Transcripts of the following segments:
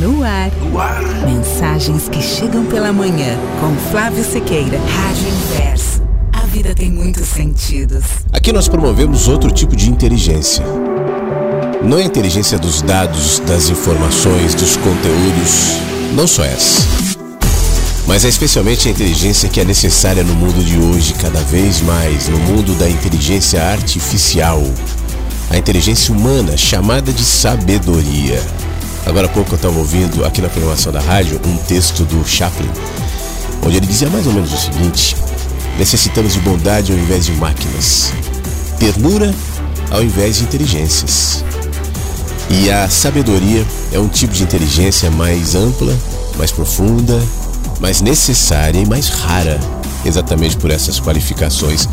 No ar. no ar. Mensagens que chegam pela manhã com Flávio Sequeira. Rádio Inverso. A vida tem muitos sentidos. Aqui nós promovemos outro tipo de inteligência não é a inteligência dos dados, das informações, dos conteúdos, não só essa. Mas é especialmente a inteligência que é necessária no mundo de hoje, cada vez mais, no mundo da inteligência artificial. A inteligência humana, chamada de sabedoria. Agora há pouco eu estava ouvindo aqui na programação da rádio um texto do Chaplin, onde ele dizia mais ou menos o seguinte: necessitamos de bondade ao invés de máquinas, ternura ao invés de inteligências. E a sabedoria é um tipo de inteligência mais ampla, mais profunda, mais necessária e mais rara, exatamente por essas qualificações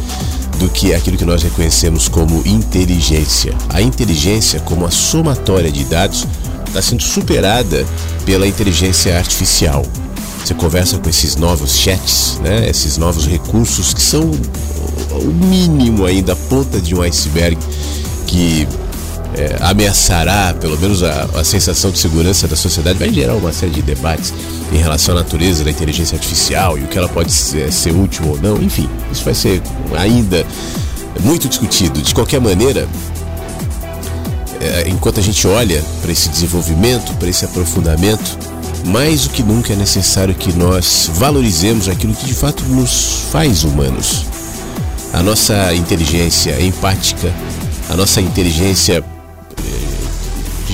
do que aquilo que nós reconhecemos como inteligência. A inteligência, como a somatória de dados, está sendo superada pela inteligência artificial. Você conversa com esses novos chats, né? esses novos recursos que são o mínimo ainda, a ponta de um iceberg que é, ameaçará, pelo menos, a, a, sensação de segurança da sociedade, vai gerar uma série de debates em relação à natureza da inteligência artificial e o que ela pode ser, ser útil ou não. Enfim, isso vai ser ainda muito discutido. De qualquer maneira, é, enquanto a gente olha para esse desenvolvimento, para esse aprofundamento, mais do que nunca é necessário que nós valorizemos aquilo que de fato nos faz humanos. A nossa inteligência empática, a nossa inteligência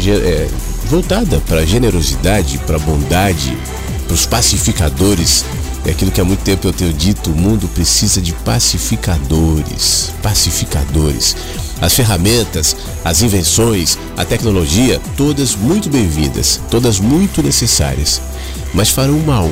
é, voltada para a generosidade, para a bondade, para os pacificadores. É aquilo que há muito tempo eu tenho dito: o mundo precisa de pacificadores. Pacificadores. As ferramentas, as invenções, a tecnologia, todas muito bem-vindas, todas muito necessárias, mas farão mal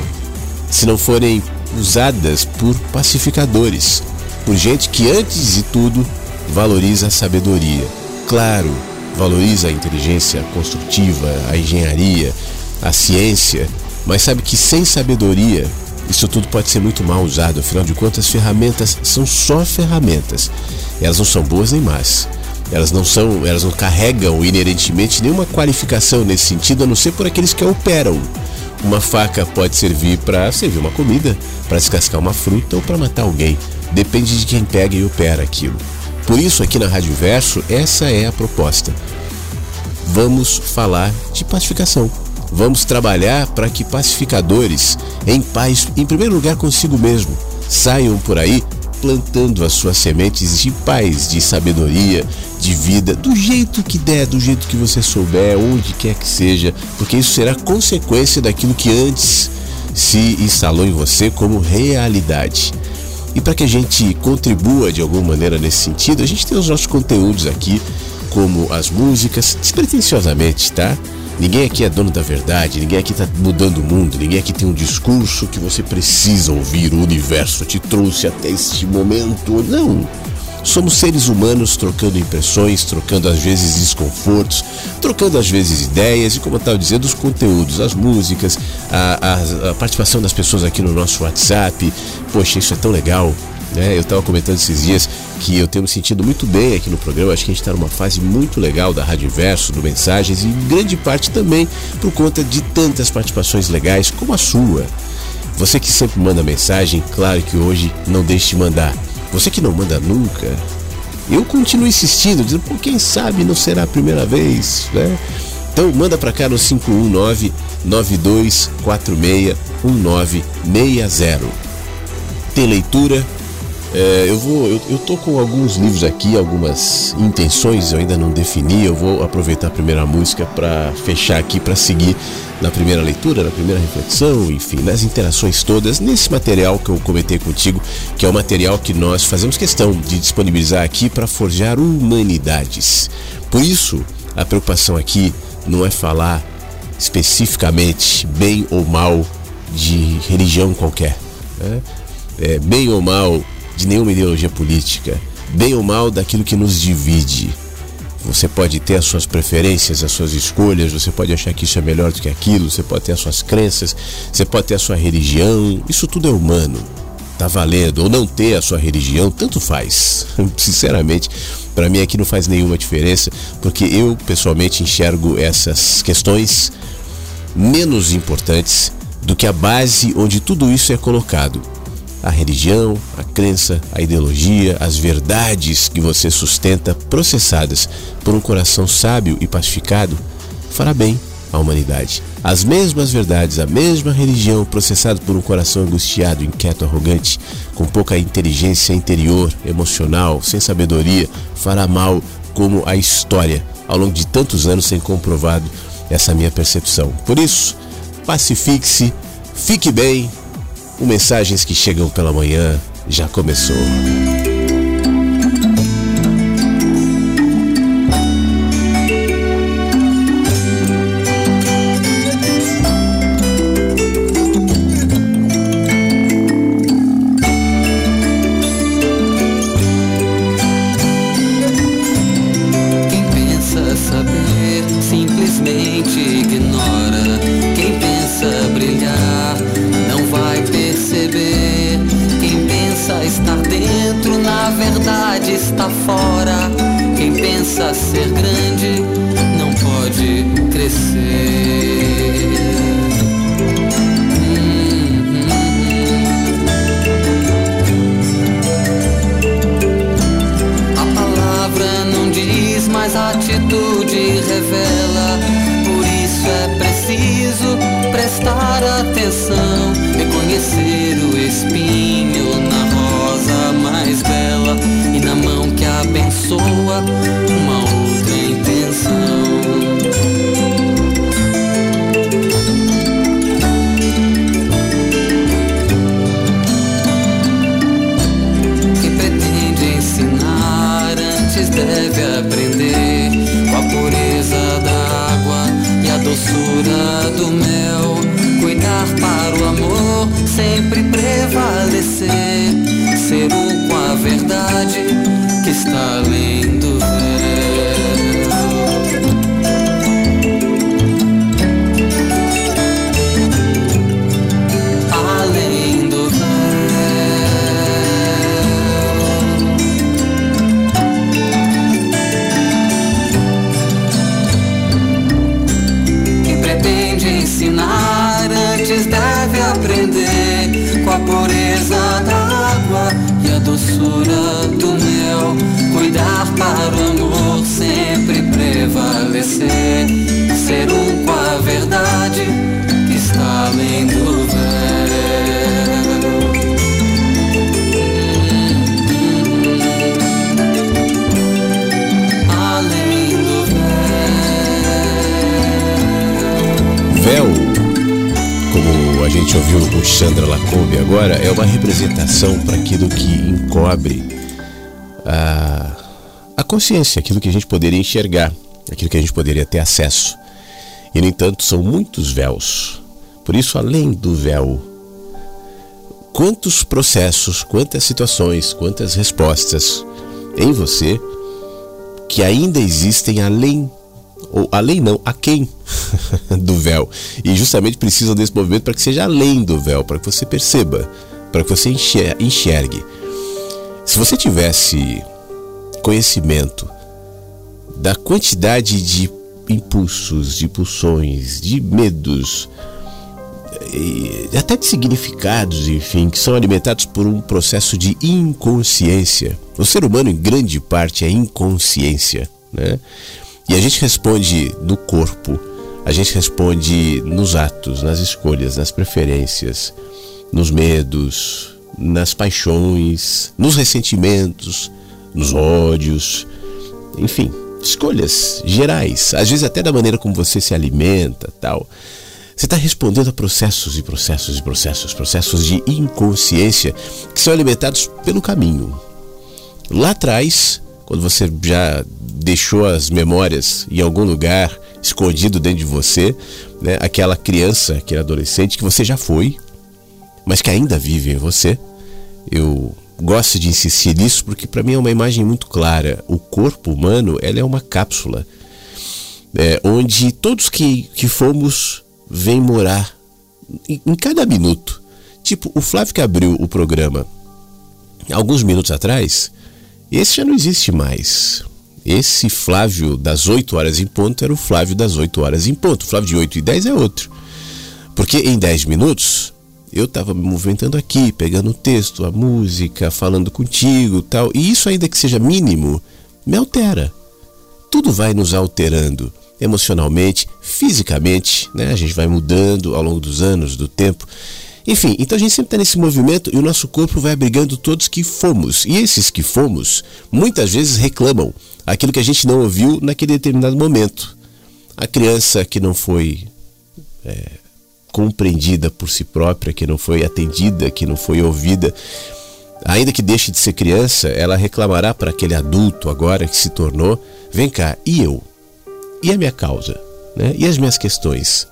se não forem usadas por pacificadores, por gente que, antes de tudo, valoriza a sabedoria. Claro, valoriza a inteligência construtiva, a engenharia, a ciência, mas sabe que sem sabedoria isso tudo pode ser muito mal usado, afinal de contas, as ferramentas são só ferramentas. Elas não são boas nem más. Elas não são, elas não carregam inerentemente nenhuma qualificação nesse sentido, a não ser por aqueles que a operam. Uma faca pode servir para servir uma comida, para descascar uma fruta ou para matar alguém. Depende de quem pega e opera aquilo. Por isso, aqui na Rádio Verso, essa é a proposta. Vamos falar de pacificação. Vamos trabalhar para que pacificadores, em paz, em primeiro lugar consigo mesmo, saiam por aí plantando as suas sementes de paz, de sabedoria, de vida, do jeito que der, do jeito que você souber, onde quer que seja, porque isso será consequência daquilo que antes se instalou em você como realidade. E para que a gente contribua de alguma maneira nesse sentido, a gente tem os nossos conteúdos aqui, como as músicas, despretensiosamente, tá? Ninguém aqui é dono da verdade, ninguém aqui está mudando o mundo, ninguém aqui tem um discurso que você precisa ouvir, o universo te trouxe até este momento. Não. Somos seres humanos trocando impressões, trocando às vezes desconfortos, trocando às vezes ideias e, como eu estava dizendo, os conteúdos, as músicas, a, a, a participação das pessoas aqui no nosso WhatsApp. Poxa, isso é tão legal. Né? Eu estava comentando esses dias que eu tenho me sentido muito bem aqui no programa. Acho que a gente está numa fase muito legal da Rádio Inverso, do Mensagens, e grande parte também por conta de tantas participações legais como a sua. Você que sempre manda mensagem, claro que hoje não deixe de mandar. Você que não manda nunca, eu continuo insistindo, dizendo, pô, quem sabe não será a primeira vez, né? Então manda para cá no 519 9246 1960. Tem leitura? É, eu vou, eu, eu tô com alguns livros aqui, algumas intenções eu ainda não defini. Eu vou aproveitar a primeira música para fechar aqui, para seguir na primeira leitura, na primeira reflexão, enfim, nas interações todas, nesse material que eu comentei contigo, que é o material que nós fazemos questão de disponibilizar aqui para forjar humanidades. Por isso, a preocupação aqui não é falar especificamente bem ou mal de religião qualquer, né? é, bem ou mal de nenhuma ideologia política, bem ou mal daquilo que nos divide você pode ter as suas preferências, as suas escolhas, você pode achar que isso é melhor do que aquilo, você pode ter as suas crenças, você pode ter a sua religião, isso tudo é humano. Tá valendo, ou não ter a sua religião, tanto faz. Sinceramente, para mim aqui não faz nenhuma diferença, porque eu pessoalmente enxergo essas questões menos importantes do que a base onde tudo isso é colocado a religião, a crença, a ideologia, as verdades que você sustenta, processadas por um coração sábio e pacificado, fará bem à humanidade. As mesmas verdades, a mesma religião processada por um coração angustiado, inquieto, arrogante, com pouca inteligência interior, emocional, sem sabedoria, fará mal como a história ao longo de tantos anos tem comprovado essa minha percepção. Por isso, pacifique-se, fique bem, o Mensagens que Chegam pela Manhã já começou. Tá além do véu. Além tá do véu. Quem pretende ensinar antes deve aprender com a pureza da água e a doçura do Chandra Lacombe agora é uma representação para aquilo que encobre a, a consciência, aquilo que a gente poderia enxergar, aquilo que a gente poderia ter acesso. E, no entanto, são muitos véus. Por isso, além do véu, quantos processos, quantas situações, quantas respostas em você que ainda existem além ou além não, a quem do véu. E justamente precisam desse movimento para que seja além do véu, para que você perceba, para que você enxergue. Se você tivesse conhecimento da quantidade de impulsos, de pulsões, de medos, até de significados, enfim, que são alimentados por um processo de inconsciência. O ser humano, em grande parte, é inconsciência, né? E a gente responde no corpo, a gente responde nos atos, nas escolhas, nas preferências, nos medos, nas paixões, nos ressentimentos, nos ódios, enfim, escolhas gerais, às vezes até da maneira como você se alimenta, tal. Você está respondendo a processos e processos e processos, processos de inconsciência que são alimentados pelo caminho. Lá atrás, quando você já deixou as memórias em algum lugar escondido dentro de você, né? aquela criança, aquele adolescente que você já foi, mas que ainda vive em você. Eu gosto de insistir nisso porque para mim é uma imagem muito clara. O corpo humano ela é uma cápsula é, onde todos que, que fomos vêm morar em, em cada minuto. Tipo, o Flávio que abriu o programa alguns minutos atrás, esse já não existe mais. Esse Flávio das 8 horas em ponto era o Flávio das 8 horas em ponto. O Flávio de 8 e 10 é outro. Porque em 10 minutos eu estava me movimentando aqui, pegando o texto, a música, falando contigo tal. E isso, ainda que seja mínimo, me altera. Tudo vai nos alterando emocionalmente, fisicamente, né? A gente vai mudando ao longo dos anos, do tempo. Enfim, então a gente sempre está nesse movimento e o nosso corpo vai abrigando todos que fomos. E esses que fomos, muitas vezes reclamam aquilo que a gente não ouviu naquele determinado momento. A criança que não foi é, compreendida por si própria, que não foi atendida, que não foi ouvida, ainda que deixe de ser criança, ela reclamará para aquele adulto agora que se tornou: vem cá, e eu? E a minha causa? Né? E as minhas questões?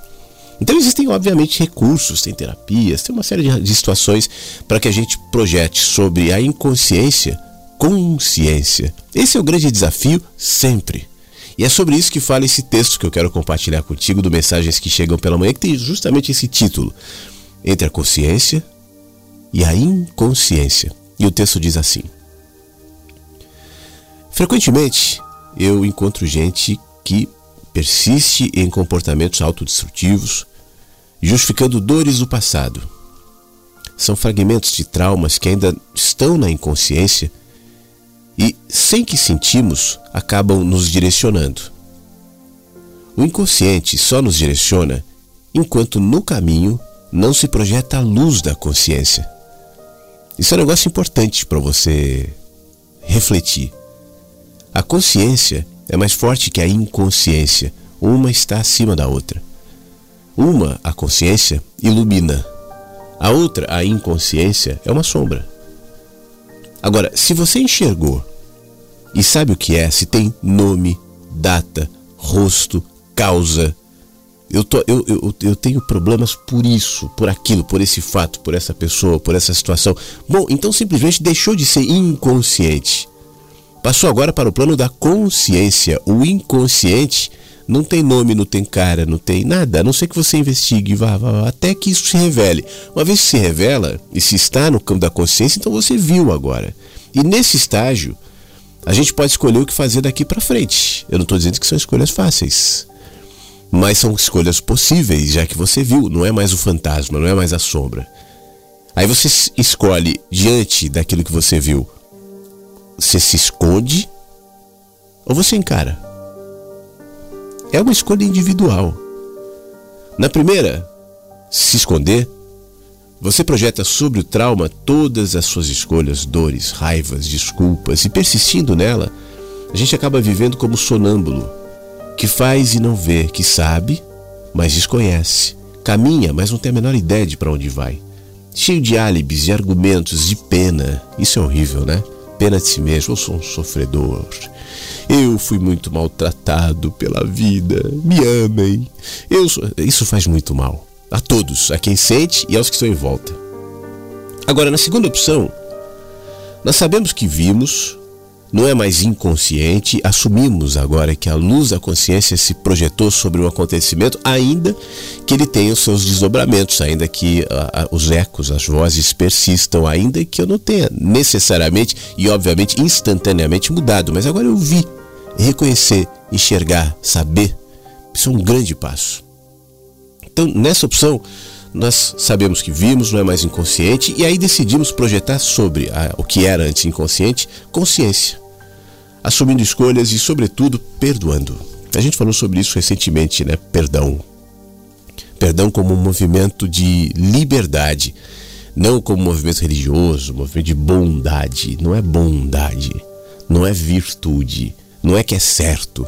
Então existem, obviamente, recursos, tem terapias, tem uma série de, situações para que a gente projete sobre a inconsciência consciência. Esse é o grande desafio sempre. E é sobre isso que fala esse texto que eu quero compartilhar contigo do Mensagens que Chegam pela Manhã, que tem justamente esse título: Entre a consciência e a inconsciência. E o texto diz assim: Frequentemente eu encontro gente que persiste em comportamentos autodestrutivos, justificando dores do passado. São fragmentos de traumas que ainda estão na inconsciência e, sem que sentimos, acabam nos direcionando. O inconsciente só nos direciona enquanto no caminho não se projeta a luz da consciência. Isso é um negócio importante para você refletir. A consciência é mais forte que a inconsciência, uma está acima da outra. Uma, a consciência, ilumina. A outra, a inconsciência, é uma sombra. Agora, se você enxergou e sabe o que é, se tem nome, data, rosto, causa, eu, tô, eu, eu, eu tenho problemas por isso, por aquilo, por esse fato, por essa pessoa, por essa situação. Bom, então simplesmente deixou de ser inconsciente. Passou agora para o plano da consciência. O inconsciente não tem nome, não tem cara, não tem nada, a não ser que você investigue, vá, vá, até que isso se revele. Uma vez que se revela e se está no campo da consciência, então você viu agora. E nesse estágio, a gente pode escolher o que fazer daqui para frente. Eu não estou dizendo que são escolhas fáceis, mas são escolhas possíveis, já que você viu, não é mais o fantasma, não é mais a sombra. Aí você escolhe diante daquilo que você viu. Você se esconde ou você encara? É uma escolha individual. Na primeira, se esconder, você projeta sobre o trauma todas as suas escolhas, dores, raivas, desculpas, e persistindo nela, a gente acaba vivendo como sonâmbulo, que faz e não vê, que sabe, mas desconhece, caminha, mas não tem a menor ideia de para onde vai. Cheio de álibis, de argumentos, de pena. Isso é horrível, né? Pena de si mesmo, eu sou um sofredor. Eu fui muito maltratado pela vida. Me amem. Eu. Isso faz muito mal. A todos, a quem sente e aos que estão em volta. Agora, na segunda opção, nós sabemos que vimos, não é mais inconsciente, assumimos agora que a luz da consciência se projetou sobre o acontecimento, ainda que ele tenha os seus desdobramentos, ainda que a, a, os ecos, as vozes persistam, ainda que eu não tenha necessariamente e obviamente instantaneamente mudado, mas agora eu vi, reconhecer, enxergar, saber, isso é um grande passo. Então, nessa opção, nós sabemos que vimos, não é mais inconsciente, e aí decidimos projetar sobre a, o que era antes inconsciente, consciência. Assumindo escolhas e, sobretudo, perdoando. A gente falou sobre isso recentemente, né? Perdão. Perdão como um movimento de liberdade, não como um movimento religioso, um movimento de bondade. Não é bondade, não é virtude, não é que é certo,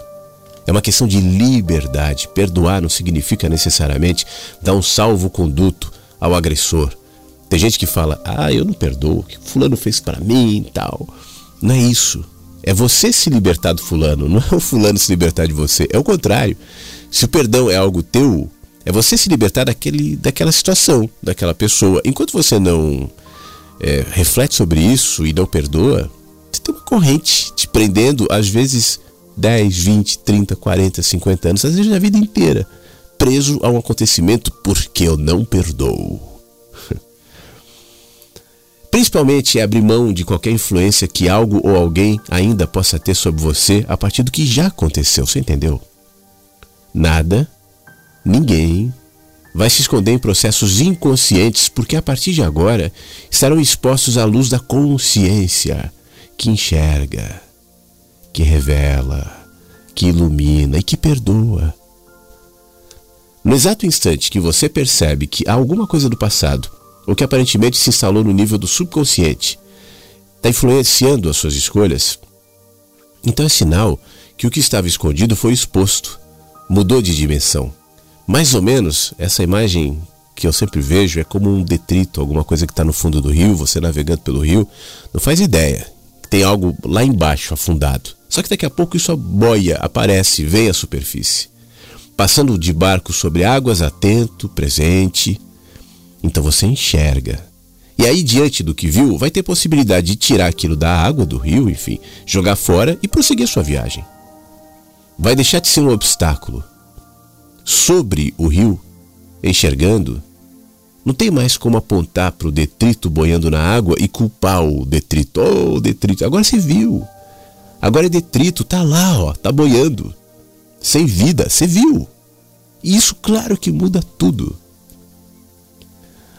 é uma questão de liberdade. Perdoar não significa necessariamente dar um salvo-conduto ao agressor. Tem gente que fala, ah, eu não perdoo, o que fulano fez para mim e tal. Não é isso. É você se libertar do fulano, não é o fulano se libertar de você. É o contrário. Se o perdão é algo teu, é você se libertar daquele, daquela situação, daquela pessoa. Enquanto você não é, reflete sobre isso e não perdoa, você tem uma corrente te prendendo, às vezes 10, 20, 30, 40, 50 anos, às vezes a vida inteira, preso a um acontecimento porque eu não perdoo. Principalmente é abrir mão de qualquer influência que algo ou alguém ainda possa ter sobre você a partir do que já aconteceu, você entendeu? Nada, ninguém vai se esconder em processos inconscientes porque a partir de agora estarão expostos à luz da consciência que enxerga que revela, que ilumina e que perdoa. No exato instante que você percebe que há alguma coisa do passado, ou que aparentemente se instalou no nível do subconsciente, está influenciando as suas escolhas, então é sinal que o que estava escondido foi exposto, mudou de dimensão. Mais ou menos, essa imagem que eu sempre vejo é como um detrito, alguma coisa que está no fundo do rio, você navegando pelo rio, não faz ideia. Tem algo lá embaixo, afundado. Só que daqui a pouco isso boia, aparece, vem à superfície. Passando de barco sobre águas, atento, presente. Então você enxerga. E aí, diante do que viu, vai ter possibilidade de tirar aquilo da água, do rio, enfim, jogar fora e prosseguir sua viagem. Vai deixar de ser um obstáculo. Sobre o rio, enxergando, não tem mais como apontar para o detrito boiando na água e culpar o detrito. Oh, detrito. Agora você viu. Agora é detrito, tá lá, ó, tá boiando. Sem vida, você viu. E isso, claro que muda tudo.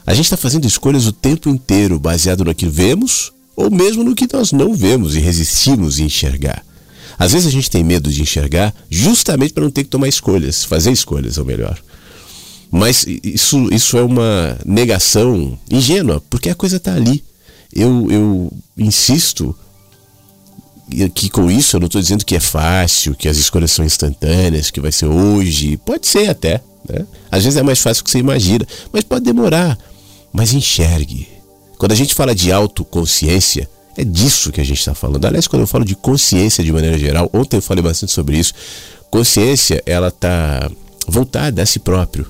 A gente está fazendo escolhas o tempo inteiro baseado no que vemos ou mesmo no que nós não vemos e resistimos em enxergar. Às vezes a gente tem medo de enxergar justamente para não ter que tomar escolhas, fazer escolhas, ou melhor. Mas isso, isso é uma negação ingênua, porque a coisa está ali. Eu, eu insisto que com isso eu não estou dizendo que é fácil, que as escolhas são instantâneas, que vai ser hoje. Pode ser até. Né? Às vezes é mais fácil do que você imagina, mas pode demorar. Mas enxergue. Quando a gente fala de autoconsciência, é disso que a gente está falando. Aliás, quando eu falo de consciência de maneira geral, ontem eu falei bastante sobre isso. Consciência, ela está voltada a si próprio.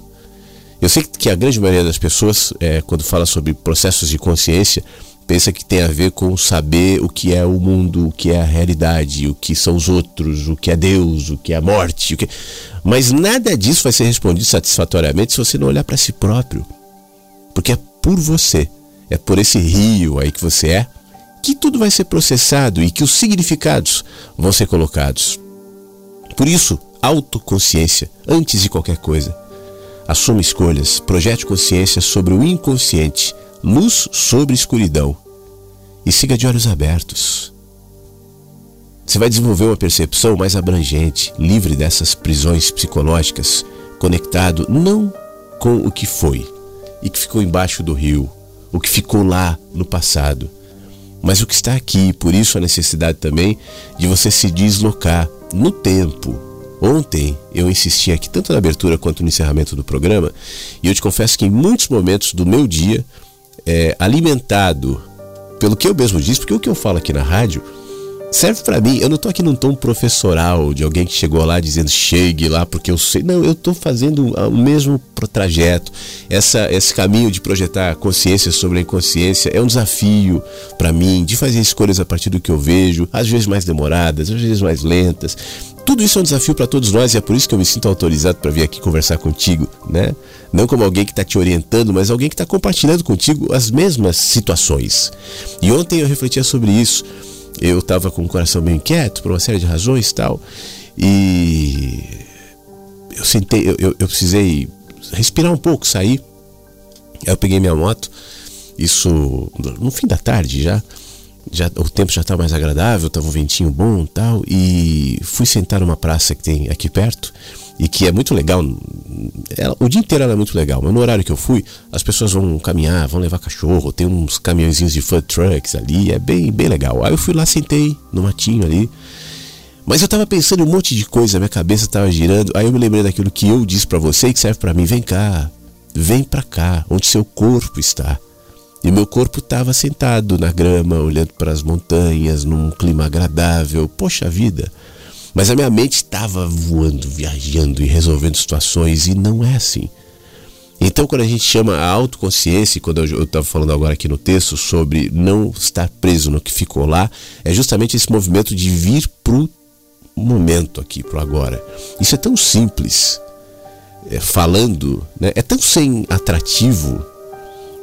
Eu sei que a grande maioria das pessoas, é, quando fala sobre processos de consciência, pensa que tem a ver com saber o que é o mundo, o que é a realidade, o que são os outros, o que é Deus, o que é a morte. Que... Mas nada disso vai ser respondido satisfatoriamente se você não olhar para si próprio. Porque é por você, é por esse rio aí que você é, que tudo vai ser processado e que os significados vão ser colocados. Por isso, autoconsciência, antes de qualquer coisa. Assuma escolhas, projete consciência sobre o inconsciente luz sobre escuridão e siga de olhos abertos. Você vai desenvolver uma percepção mais abrangente, livre dessas prisões psicológicas, conectado não com o que foi e que ficou embaixo do rio, o que ficou lá no passado, mas o que está aqui. Por isso a necessidade também de você se deslocar no tempo. Ontem eu insisti aqui tanto na abertura quanto no encerramento do programa, e eu te confesso que em muitos momentos do meu dia é, alimentado pelo que eu mesmo disse, porque o que eu falo aqui na rádio serve para mim. Eu não tô aqui num tom professoral de alguém que chegou lá dizendo chegue lá porque eu sei. Não, eu tô fazendo o mesmo trajeto. Essa, esse caminho de projetar consciência sobre a inconsciência é um desafio para mim de fazer escolhas a partir do que eu vejo, às vezes mais demoradas, às vezes mais lentas. Tudo isso é um desafio para todos nós e é por isso que eu me sinto autorizado para vir aqui conversar contigo, né? Não como alguém que está te orientando, mas alguém que está compartilhando contigo as mesmas situações. E ontem eu refletia sobre isso eu estava com o coração meio inquieto por uma série de razões e tal. E eu sentei, eu, eu, eu, precisei respirar um pouco, sair. Aí eu peguei minha moto, isso no fim da tarde já. Já, o tempo já estava mais agradável, estava um ventinho bom tal, e fui sentar numa praça que tem aqui perto e que é muito legal. Ela, o dia inteiro ela é muito legal, mas no horário que eu fui, as pessoas vão caminhar, vão levar cachorro, tem uns caminhõezinhos de food trucks ali, é bem, bem legal. Aí eu fui lá, sentei no matinho ali. Mas eu tava pensando um monte de coisa, minha cabeça tava girando. Aí eu me lembrei daquilo que eu disse para você e que serve para mim. Vem cá, vem para cá, onde seu corpo está. E meu corpo estava sentado na grama, olhando para as montanhas, num clima agradável. Poxa vida, mas a minha mente estava voando, viajando e resolvendo situações e não é assim. Então, quando a gente chama a autoconsciência, quando eu estava falando agora aqui no texto sobre não estar preso no que ficou lá, é justamente esse movimento de vir pro momento aqui, pro agora. Isso é tão simples, é, falando, né? é tão sem atrativo,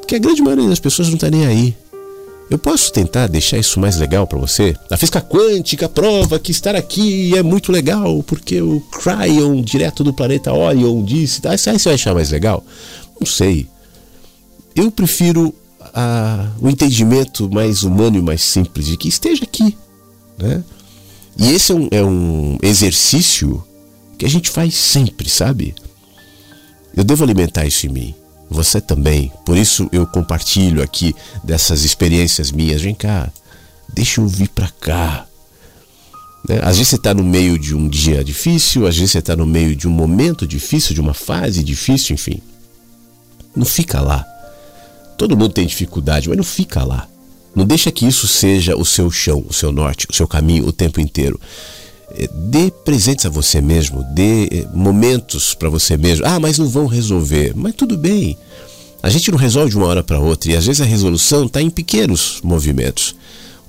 que a grande maioria das pessoas não está nem aí. Eu posso tentar deixar isso mais legal para você? A física quântica prova que estar aqui é muito legal, porque o Cryon, direto do planeta Orion, disse. Ah, aí você vai achar mais legal? Não sei. Eu prefiro a, o entendimento mais humano e mais simples de que esteja aqui. Né? E esse é um, é um exercício que a gente faz sempre, sabe? Eu devo alimentar isso em mim. Você também. Por isso eu compartilho aqui dessas experiências minhas. Vem cá, deixa eu vir para cá. Né? Às vezes você está no meio de um dia difícil, às vezes você está no meio de um momento difícil, de uma fase difícil, enfim. Não fica lá. Todo mundo tem dificuldade, mas não fica lá. Não deixa que isso seja o seu chão, o seu norte, o seu caminho o tempo inteiro. É, dê presentes a você mesmo, dê é, momentos para você mesmo. Ah, mas não vão resolver. Mas tudo bem. A gente não resolve de uma hora para outra e às vezes a resolução está em pequenos movimentos.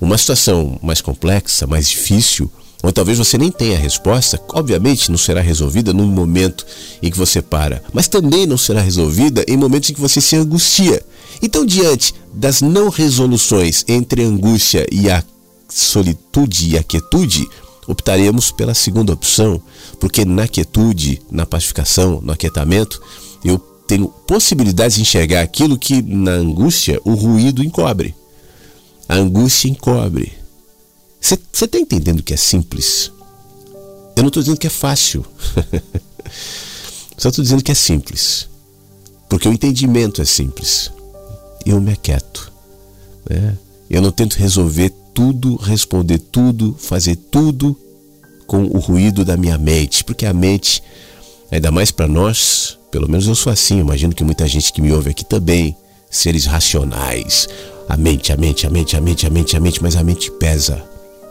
Uma situação mais complexa, mais difícil, ou talvez você nem tenha a resposta, obviamente não será resolvida num momento em que você para, mas também não será resolvida em momentos em que você se angustia. Então, diante das não resoluções entre a angústia e a solitude e a quietude, optaremos pela segunda opção, porque na quietude, na pacificação, no aquietamento, eu tenho possibilidade de enxergar aquilo que na angústia o ruído encobre. A angústia encobre. Você está entendendo que é simples? Eu não estou dizendo que é fácil. Só estou dizendo que é simples. Porque o entendimento é simples. Eu me aquieto. Né? Eu não tento resolver tudo, responder tudo, fazer tudo com o ruído da minha mente, porque a mente, ainda mais para nós, pelo menos eu sou assim, imagino que muita gente que me ouve aqui também, seres racionais. A mente, a mente, a mente, a mente, a mente, a mente, mas a mente pesa,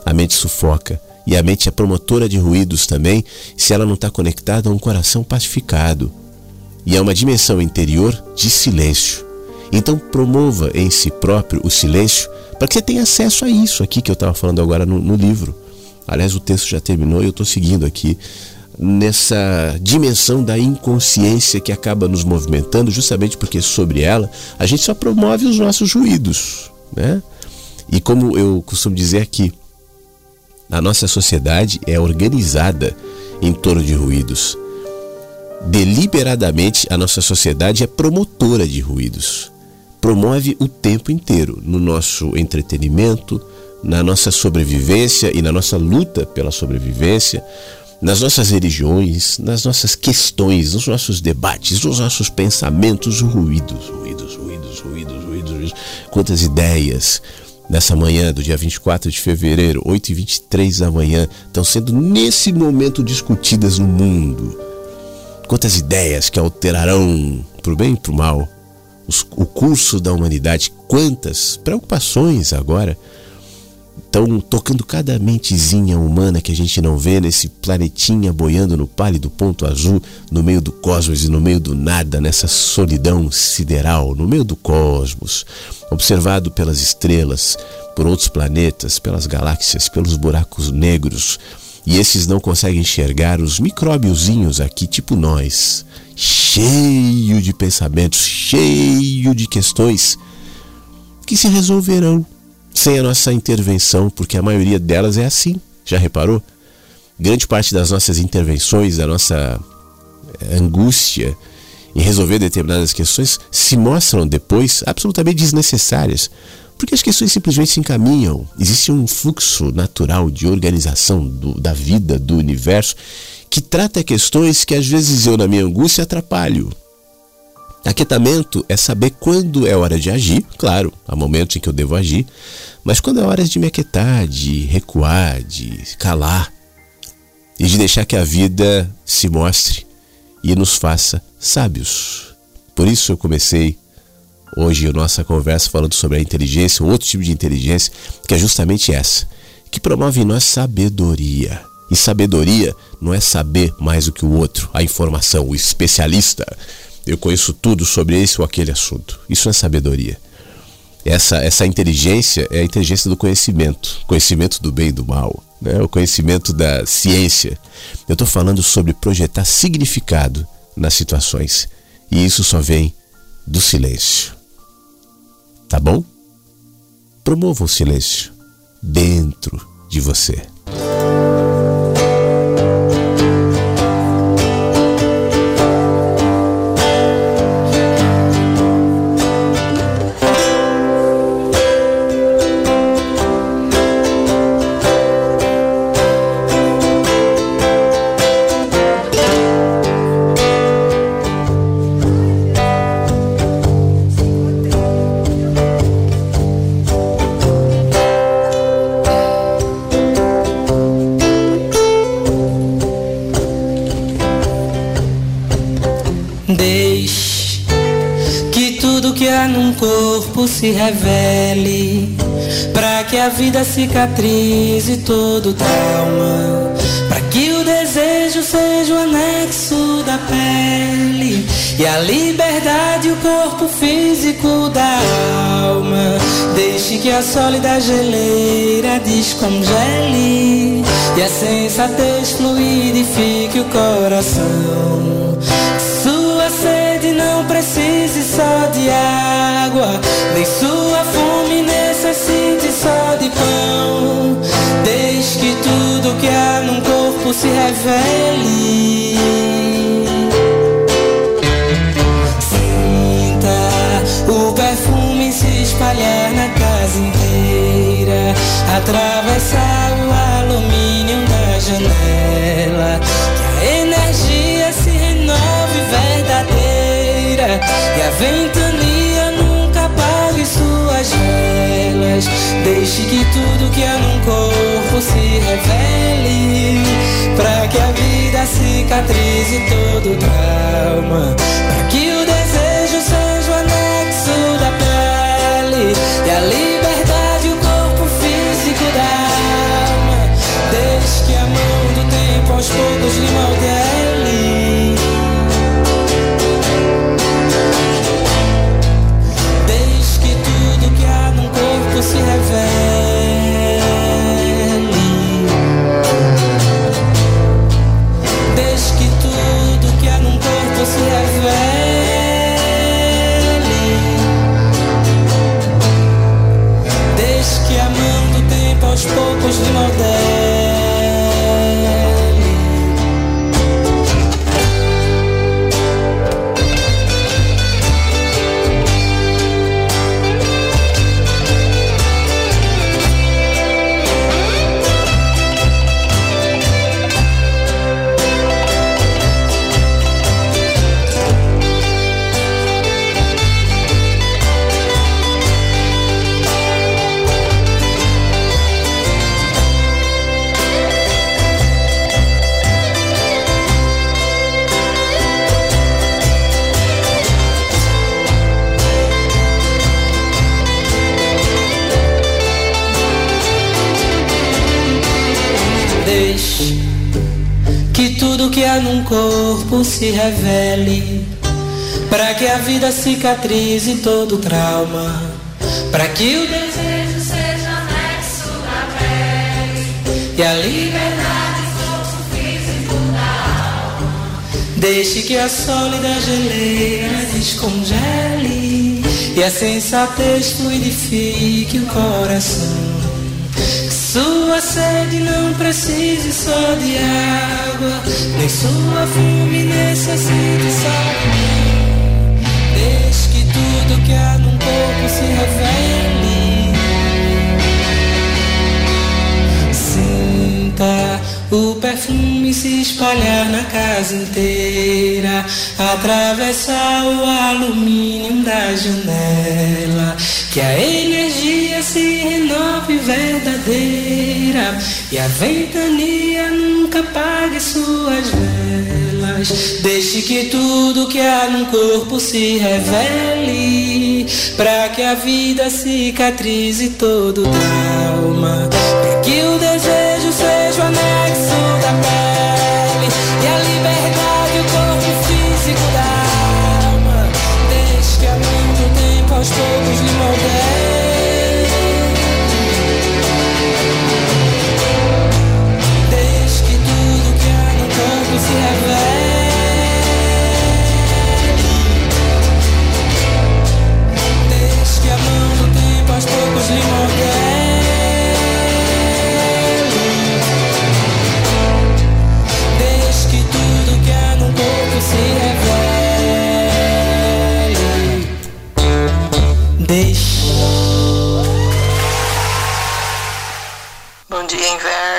a mente sufoca. E a mente é promotora de ruídos também, se ela não está conectada a um coração pacificado. E é uma dimensão interior de silêncio. Então promova em si próprio o silêncio para que você tenha acesso a isso aqui que eu estava falando agora no, no, livro. Aliás, o texto já terminou e eu estou seguindo aqui nessa dimensão da inconsciência que acaba nos movimentando, justamente porque sobre ela a gente só promove os nossos ruídos, né? E como eu costumo dizer aqui, a nossa sociedade é organizada em torno de ruídos. Deliberadamente, a nossa sociedade é promotora de ruídos promove o tempo inteiro no nosso entretenimento, na nossa sobrevivência e na nossa luta pela sobrevivência, nas nossas religiões, nas nossas questões, nos nossos debates, nos nossos pensamentos, ruídos, ruídos, ruídos, ruídos, ruídos, ruídos. Quantas ideias nessa manhã do dia 24 de fevereiro, 8 e 23 da manhã, estão sendo nesse momento discutidas no mundo. Quantas ideias que alterarão para o bem e para o mal os, o curso da humanidade, quantas preocupações agora estão tocando cada mentezinha humana que a gente não vê nesse planetinha boiando no pálido ponto azul, no meio do cosmos e no meio do nada, nessa solidão sideral, no meio do cosmos, observado pelas estrelas, por outros planetas, pelas galáxias, pelos buracos negros. E esses não conseguem enxergar os micróbiozinhos aqui, tipo nós, cheio de pensamentos, cheio de questões que se resolverão sem a nossa intervenção, porque a maioria delas é assim. Já reparou? Grande parte das nossas intervenções, da nossa eh, angústia em resolver determinadas questões se mostram depois absolutamente desnecessárias, porque as questões simplesmente se encaminham. Existe um fluxo natural de organização do, da vida, do universo, que trata questões que às vezes eu, na minha angústia, atrapalho. Aquietamento é saber quando é hora de agir, claro, há momentos em que eu devo agir, mas quando é hora de me aquietar, de recuar, de calar e de deixar que a vida se mostre e nos faça sábios. Por isso eu comecei hoje a nossa conversa falando sobre a inteligência, um outro tipo de inteligência, que é justamente essa, que promove em nós sabedoria. E sabedoria não é saber mais do que o outro, a informação, o especialista eu conheço tudo sobre esse ou aquele assunto. Isso é sabedoria. Essa, essa inteligência é a inteligência do conhecimento, conhecimento do bem e do mal, né? o conhecimento da ciência. Eu estou falando sobre projetar significado nas situações e isso só vem do silêncio. Tá bom? Promova o silêncio dentro de você. A vida cicatrize todo trauma, para que o desejo seja o anexo da pele e a liberdade o corpo físico da alma. Deixe que a sólida geleira descongele e a sensatez fluidifique o coração. Precise só de água nem sua fome necessite só de pão. Desde que tudo que há num corpo se revele. Sinta o perfume se espalhar na casa inteira. Atravessar o E a ventania suas velas. Deixe que tudo que há num corpo se revele. Pra que a vida cicatrize todo o trauma. Pra que o desejo seja o anexo da pele. E a liberdade, o corpo físico da alma. Deixe que a mão do tempo aos poucos lhe modele. Se revele, para que a vida cicatrize todo trauma, para que o desejo seja anexo da pele e a liberdade corpo físico da alma. Deixe que a sólida geleira descongele e a sensatez fluidifique o coração. Sede não precise só de água, nem sua fome necessite só de Deixe que tudo que há num corpo se revele. Sinta o perfume se espalhar na casa inteira, atravessar o alumínio da janela, que a renove verdadeira e a ventania nunca apague suas velas. Deixe que tudo que há no corpo se revele, para que a vida cicatrize todo trauma, para que o desejo seja anexo da pele e a liberdade, o corpo físico da alma. Deixe que mão do tempo aos poucos lhe moldeie.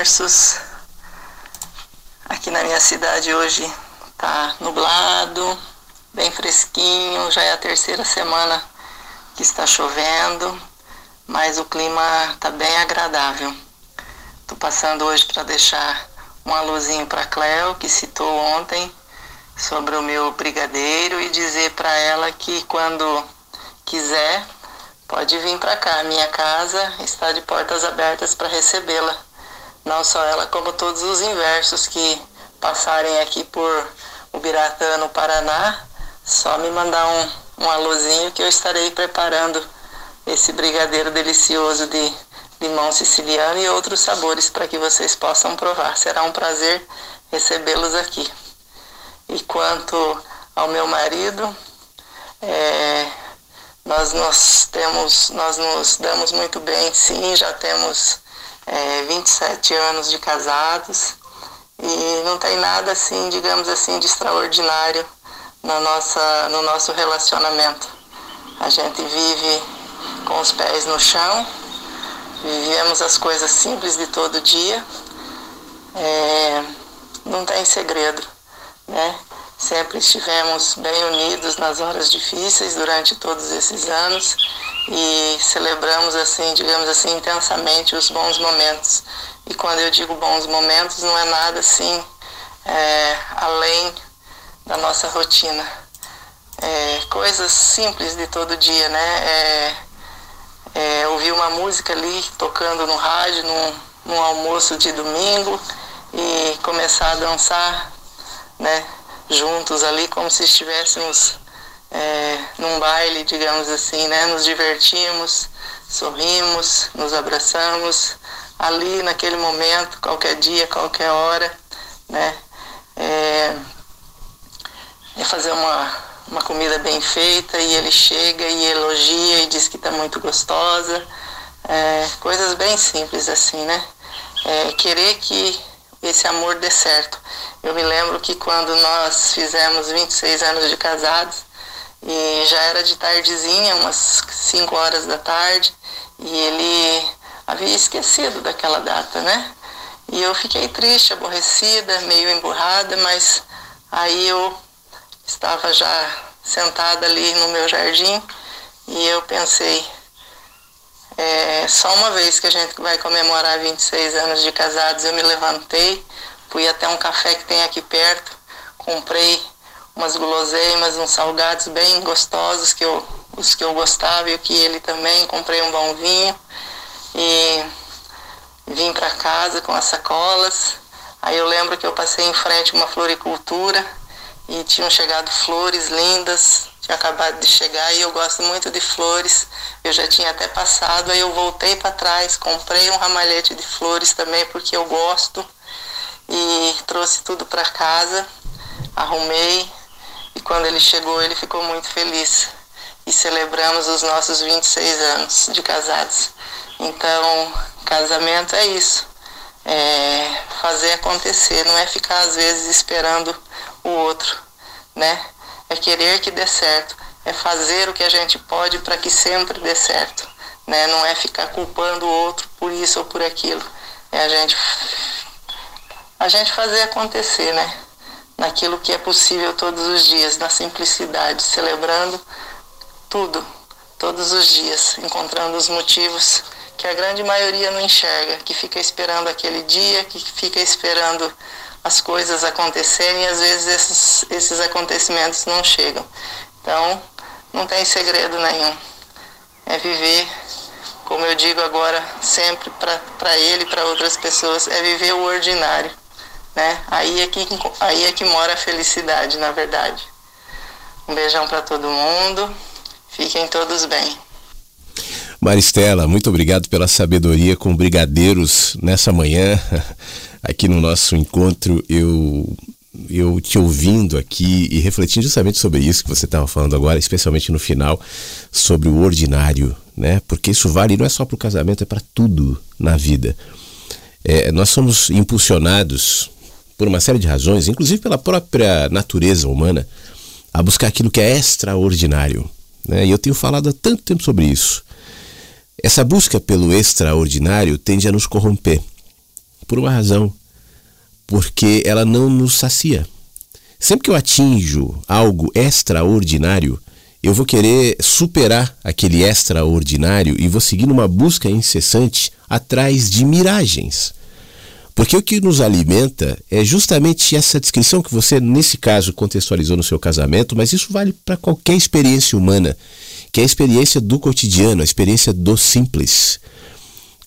Em versos. Aqui na minha cidade hoje tá nublado, bem fresquinho, já é a terceira semana que está chovendo, mas o clima tá bem agradável. Tô passando hoje para deixar um alôzinho para Cleo, que citou ontem sobre o meu brigadeiro e dizer para ela que quando quiser pode vir para cá. Minha casa está de portas abertas para recebê-la. Não só ela, como todos os inversos que passarem aqui por Ubiratã, no Paraná. Só me mandar um, um alôzinho que eu estarei preparando esse brigadeiro delicioso de limão siciliano e outros sabores para que vocês possam provar. Será um prazer recebê-los aqui. E quanto ao meu marido, é, nós nos temos, nós nos damos muito bem, sim, já temos é, 27 anos de casados e não tem nada assim, digamos assim, de extraordinário na nossa, no nosso relacionamento. A gente vive com os pés no chão, vivemos as coisas simples de todo dia, é, não tem segredo, né? Sempre estivemos bem unidos nas horas difíceis durante todos esses anos e celebramos assim, digamos assim, intensamente os bons momentos. E quando eu digo bons momentos, não é nada assim é, além da nossa rotina. É, coisas simples de todo dia, né? É, é, ouvir uma música ali tocando no rádio, num, num almoço de domingo e começar a dançar, né? Juntos ali, como se estivéssemos é, num baile, digamos assim, né? Nos divertimos, sorrimos, nos abraçamos ali naquele momento, qualquer dia, qualquer hora, né? É, é fazer uma, uma comida bem feita e ele chega e elogia e diz que está muito gostosa. É, coisas bem simples assim, né? É, querer que esse amor dê certo. Eu me lembro que quando nós fizemos 26 anos de casados, e já era de tardezinha, umas 5 horas da tarde, e ele havia esquecido daquela data, né? E eu fiquei triste, aborrecida, meio emburrada, mas aí eu estava já sentada ali no meu jardim e eu pensei, é, só uma vez que a gente vai comemorar 26 anos de casados, eu me levantei, fui até um café que tem aqui perto, comprei umas guloseimas, uns salgados bem gostosos, que eu, os que eu gostava e o que ele também, comprei um bom vinho e vim para casa com as sacolas, Aí eu lembro que eu passei em frente a uma floricultura e tinham chegado flores lindas, tinha acabado de chegar e eu gosto muito de flores. Eu já tinha até passado, aí eu voltei para trás, comprei um ramalhete de flores também porque eu gosto e trouxe tudo para casa, arrumei e quando ele chegou ele ficou muito feliz e celebramos os nossos 26 anos de casados. Então, casamento é isso, é fazer acontecer, não é ficar às vezes esperando o outro, né? É querer que dê certo, é fazer o que a gente pode para que sempre dê certo, né? Não é ficar culpando o outro por isso ou por aquilo, é a gente a gente fazer acontecer, né? Naquilo que é possível todos os dias, na simplicidade, celebrando tudo, todos os dias, encontrando os motivos que a grande maioria não enxerga, que fica esperando aquele dia, que fica esperando as coisas acontecerem e às vezes esses, esses acontecimentos não chegam. Então, não tem segredo nenhum. É viver, como eu digo agora sempre para ele e para outras pessoas, é viver o ordinário. Né? Aí, é que, aí é que mora a felicidade, na verdade. Um beijão para todo mundo. Fiquem todos bem. Maristela, muito obrigado pela sabedoria com brigadeiros nessa manhã. Aqui no nosso encontro, eu eu te ouvindo aqui e refletindo justamente sobre isso que você estava falando agora, especialmente no final, sobre o ordinário, né? Porque isso vale não é só para o casamento, é para tudo na vida. É, nós somos impulsionados por uma série de razões, inclusive pela própria natureza humana, a buscar aquilo que é extraordinário. Né? E eu tenho falado há tanto tempo sobre isso. Essa busca pelo extraordinário tende a nos corromper, por uma razão, porque ela não nos sacia. Sempre que eu atinjo algo extraordinário, eu vou querer superar aquele extraordinário e vou seguir numa busca incessante atrás de miragens. Porque o que nos alimenta é justamente essa descrição que você, nesse caso, contextualizou no seu casamento, mas isso vale para qualquer experiência humana, que é a experiência do cotidiano, a experiência do simples.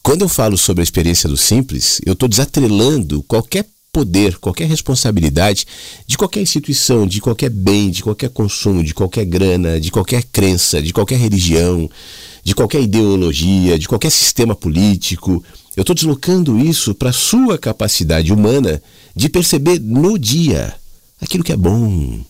Quando eu falo sobre a experiência do simples, eu estou desatrelando qualquer poder, qualquer responsabilidade de qualquer instituição, de qualquer bem, de qualquer consumo, de qualquer grana, de qualquer crença, de qualquer religião, de qualquer ideologia, de qualquer sistema político. Eu estou deslocando isso para a sua capacidade humana de perceber no dia aquilo que é bom,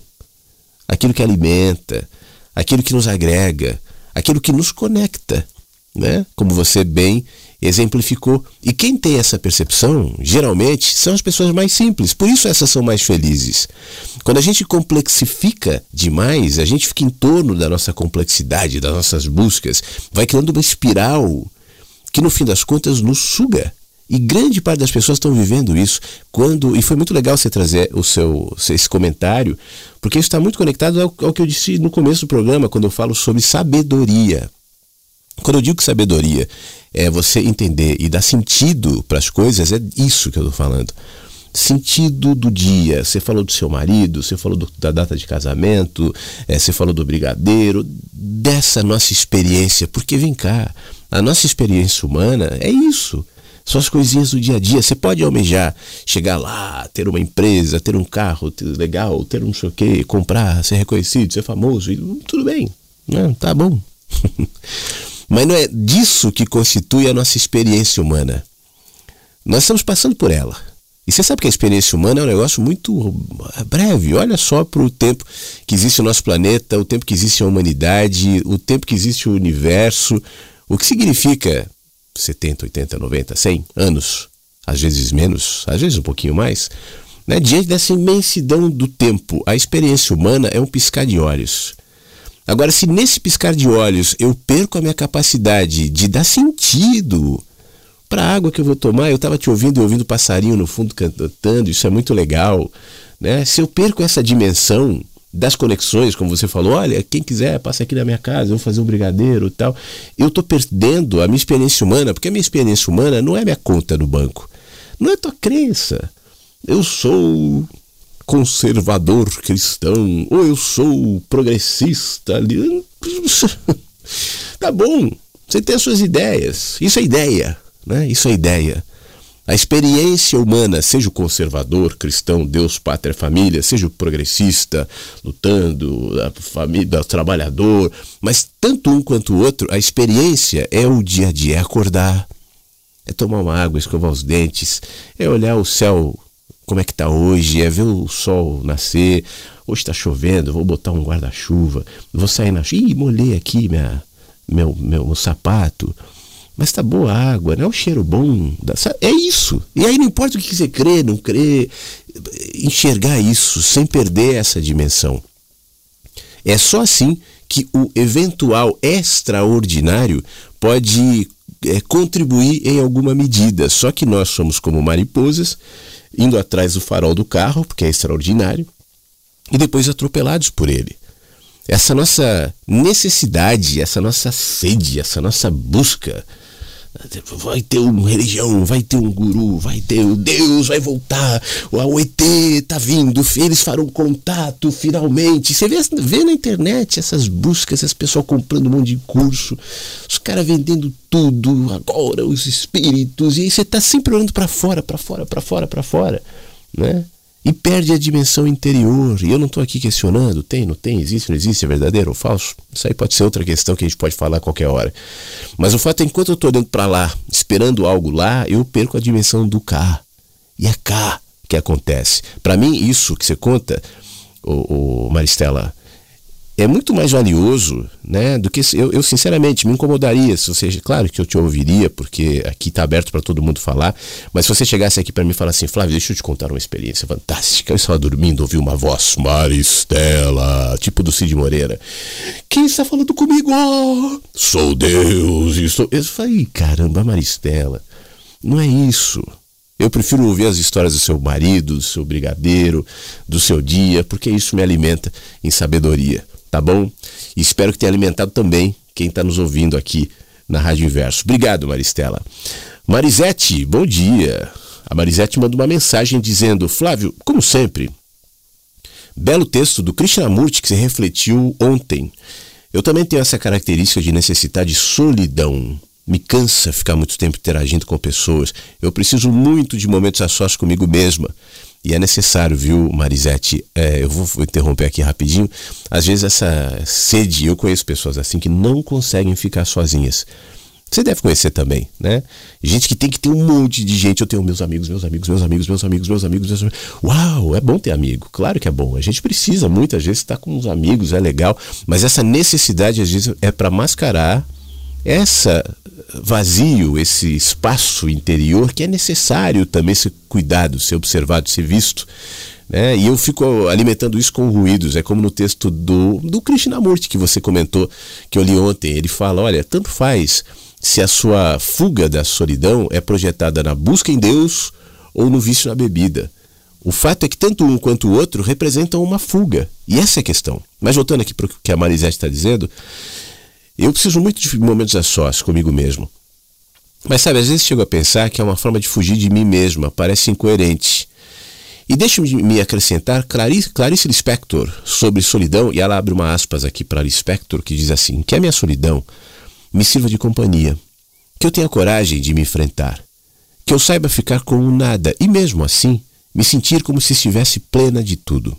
aquilo que alimenta, aquilo que nos agrega, aquilo que nos conecta, né? Como você bem exemplificou. E quem tem essa percepção, geralmente, são as pessoas mais simples. Por isso essas são mais felizes. Quando a gente complexifica demais, a gente fica em torno da nossa complexidade, das nossas buscas, vai criando uma espiral que no fim das contas nos suga. E grande parte das pessoas estão vivendo isso. Quando e foi muito legal você trazer o seu esse comentário, porque isso está muito conectado ao, ao que eu disse no começo do programa, quando eu falo sobre sabedoria. Quando eu digo que sabedoria é você entender e dar sentido para as coisas, é isso que eu estou falando. Sentido do dia. Você falou do seu marido, você falou do, da data de casamento, é, você falou do brigadeiro, dessa nossa experiência. Porque vem cá, a nossa experiência humana é isso. São as coisinhas do dia a dia. Você pode almejar chegar lá, ter uma empresa, ter um carro legal, ter um não sei o quê, comprar, ser reconhecido, ser famoso, e, tudo bem. Né? Tá bom. Mas não é disso que constitui a nossa experiência humana. Nós estamos passando por ela. E você sabe que a experiência humana é um negócio muito breve. Olha só para o tempo que existe o nosso planeta, o tempo que existe a humanidade, o tempo que existe o universo, o que significa 70, 80, 90, 100 anos, às vezes menos, às vezes um pouquinho mais. Né? Diante dessa imensidão do tempo, a experiência humana é um piscar de olhos. Agora, se nesse piscar de olhos eu perco a minha capacidade de dar sentido para a água que eu vou tomar, eu estava te ouvindo e ouvindo passarinho no fundo cantando, isso é muito legal. Né? Se eu perco essa dimensão das conexões, como você falou, olha, quem quiser, passa aqui na minha casa, eu vou fazer um brigadeiro e tal. Eu estou perdendo a minha experiência humana, porque a minha experiência humana não é minha conta no banco. Não é tua crença. Eu sou conservador cristão, ou eu sou progressista. tá bom, você tem as suas ideias. Isso é ideia. Né? Isso é ideia. A experiência humana, seja o conservador, cristão, Deus, pátria, família, seja o progressista, lutando, a família, o trabalhador, mas tanto um quanto o outro, a experiência é o dia a dia, é acordar, é tomar uma água, escovar os dentes, é olhar o céu como é que tá hoje, é ver o sol nascer. Hoje está chovendo, vou botar um guarda-chuva, vou sair na chuva. Ih, molhei aqui minha, meu, meu, meu sapato. Mas tá boa a água, não é o cheiro bom. É isso. E aí não importa o que você crê, não crê, enxergar isso sem perder essa dimensão. É só assim que o eventual extraordinário pode é, contribuir em alguma medida. Só que nós somos como mariposas, indo atrás do farol do carro, porque é extraordinário, e depois atropelados por ele. Essa nossa necessidade, essa nossa sede, essa nossa busca Vai ter uma religião, vai ter um guru, vai ter o Deus, vai voltar, o ET tá vindo, eles farão contato finalmente. Você vê, vê na internet essas buscas, essas pessoas comprando um monte de curso, os caras vendendo tudo, agora os espíritos, e aí você tá sempre olhando para fora, para fora, para fora, para fora, né? E perde a dimensão interior. E eu não estou aqui questionando, tem, não tem, existe, não existe, é verdadeiro ou falso. Isso aí pode ser outra questão que a gente pode falar a qualquer hora. Mas o fato é enquanto eu estou olhando para lá, esperando algo lá, eu perco a dimensão do cá. E é cá que acontece. Para mim, isso que você conta, o, o Maristela, é muito mais valioso, né, do que eu, eu, sinceramente me incomodaria se você, claro que eu te ouviria porque aqui está aberto para todo mundo falar, mas se você chegasse aqui para mim e falar assim, Flávio, deixa eu te contar uma experiência fantástica. Eu estava dormindo, ouvi uma voz, Maristela, tipo do Cid Moreira. Quem está falando comigo? Oh, sou Deus. E sou... Eu falei, caramba, Maristela, não é isso. Eu prefiro ouvir as histórias do seu marido, do seu brigadeiro, do seu dia, porque isso me alimenta em sabedoria tá bom? E espero que tenha alimentado também quem está nos ouvindo aqui na Rádio Inverso. Obrigado, Maristela. Marisete, bom dia. A Marisete manda uma mensagem dizendo: Flávio, como sempre, belo texto do Krishnamurti que se refletiu ontem. Eu também tenho essa característica de necessitar de solidão. Me cansa ficar muito tempo interagindo com pessoas. Eu preciso muito de momentos a sós comigo mesma. E é necessário, viu, Marisete? É, eu vou interromper aqui rapidinho. Às vezes essa sede, eu conheço pessoas assim que não conseguem ficar sozinhas. Você deve conhecer também, né? Gente que tem que ter um monte de gente. Eu tenho meus amigos, meus amigos, meus amigos, meus amigos, meus amigos, meus amigos. Uau, é bom ter amigo. Claro que é bom. A gente precisa muitas vezes estar com os amigos, é legal. Mas essa necessidade, às vezes, é para mascarar essa vazio, esse espaço interior que é necessário também ser cuidado, ser observado, ser visto. Né? E eu fico alimentando isso com ruídos. É como no texto do, do Krishnamurti que você comentou, que eu li ontem. Ele fala: olha, tanto faz se a sua fuga da solidão é projetada na busca em Deus ou no vício na bebida. O fato é que tanto um quanto o outro representam uma fuga. E essa é a questão. Mas voltando aqui para o que a Marisete está dizendo, eu preciso muito de momentos a sós comigo mesmo. Mas sabe, às vezes chego a pensar que é uma forma de fugir de mim mesma, parece incoerente. E deixe-me acrescentar Clarice, Clarice Lispector sobre solidão, e ela abre uma aspas aqui para Lispector que diz assim: que a minha solidão me sirva de companhia, que eu tenha coragem de me enfrentar, que eu saiba ficar com o nada e mesmo assim me sentir como se estivesse plena de tudo.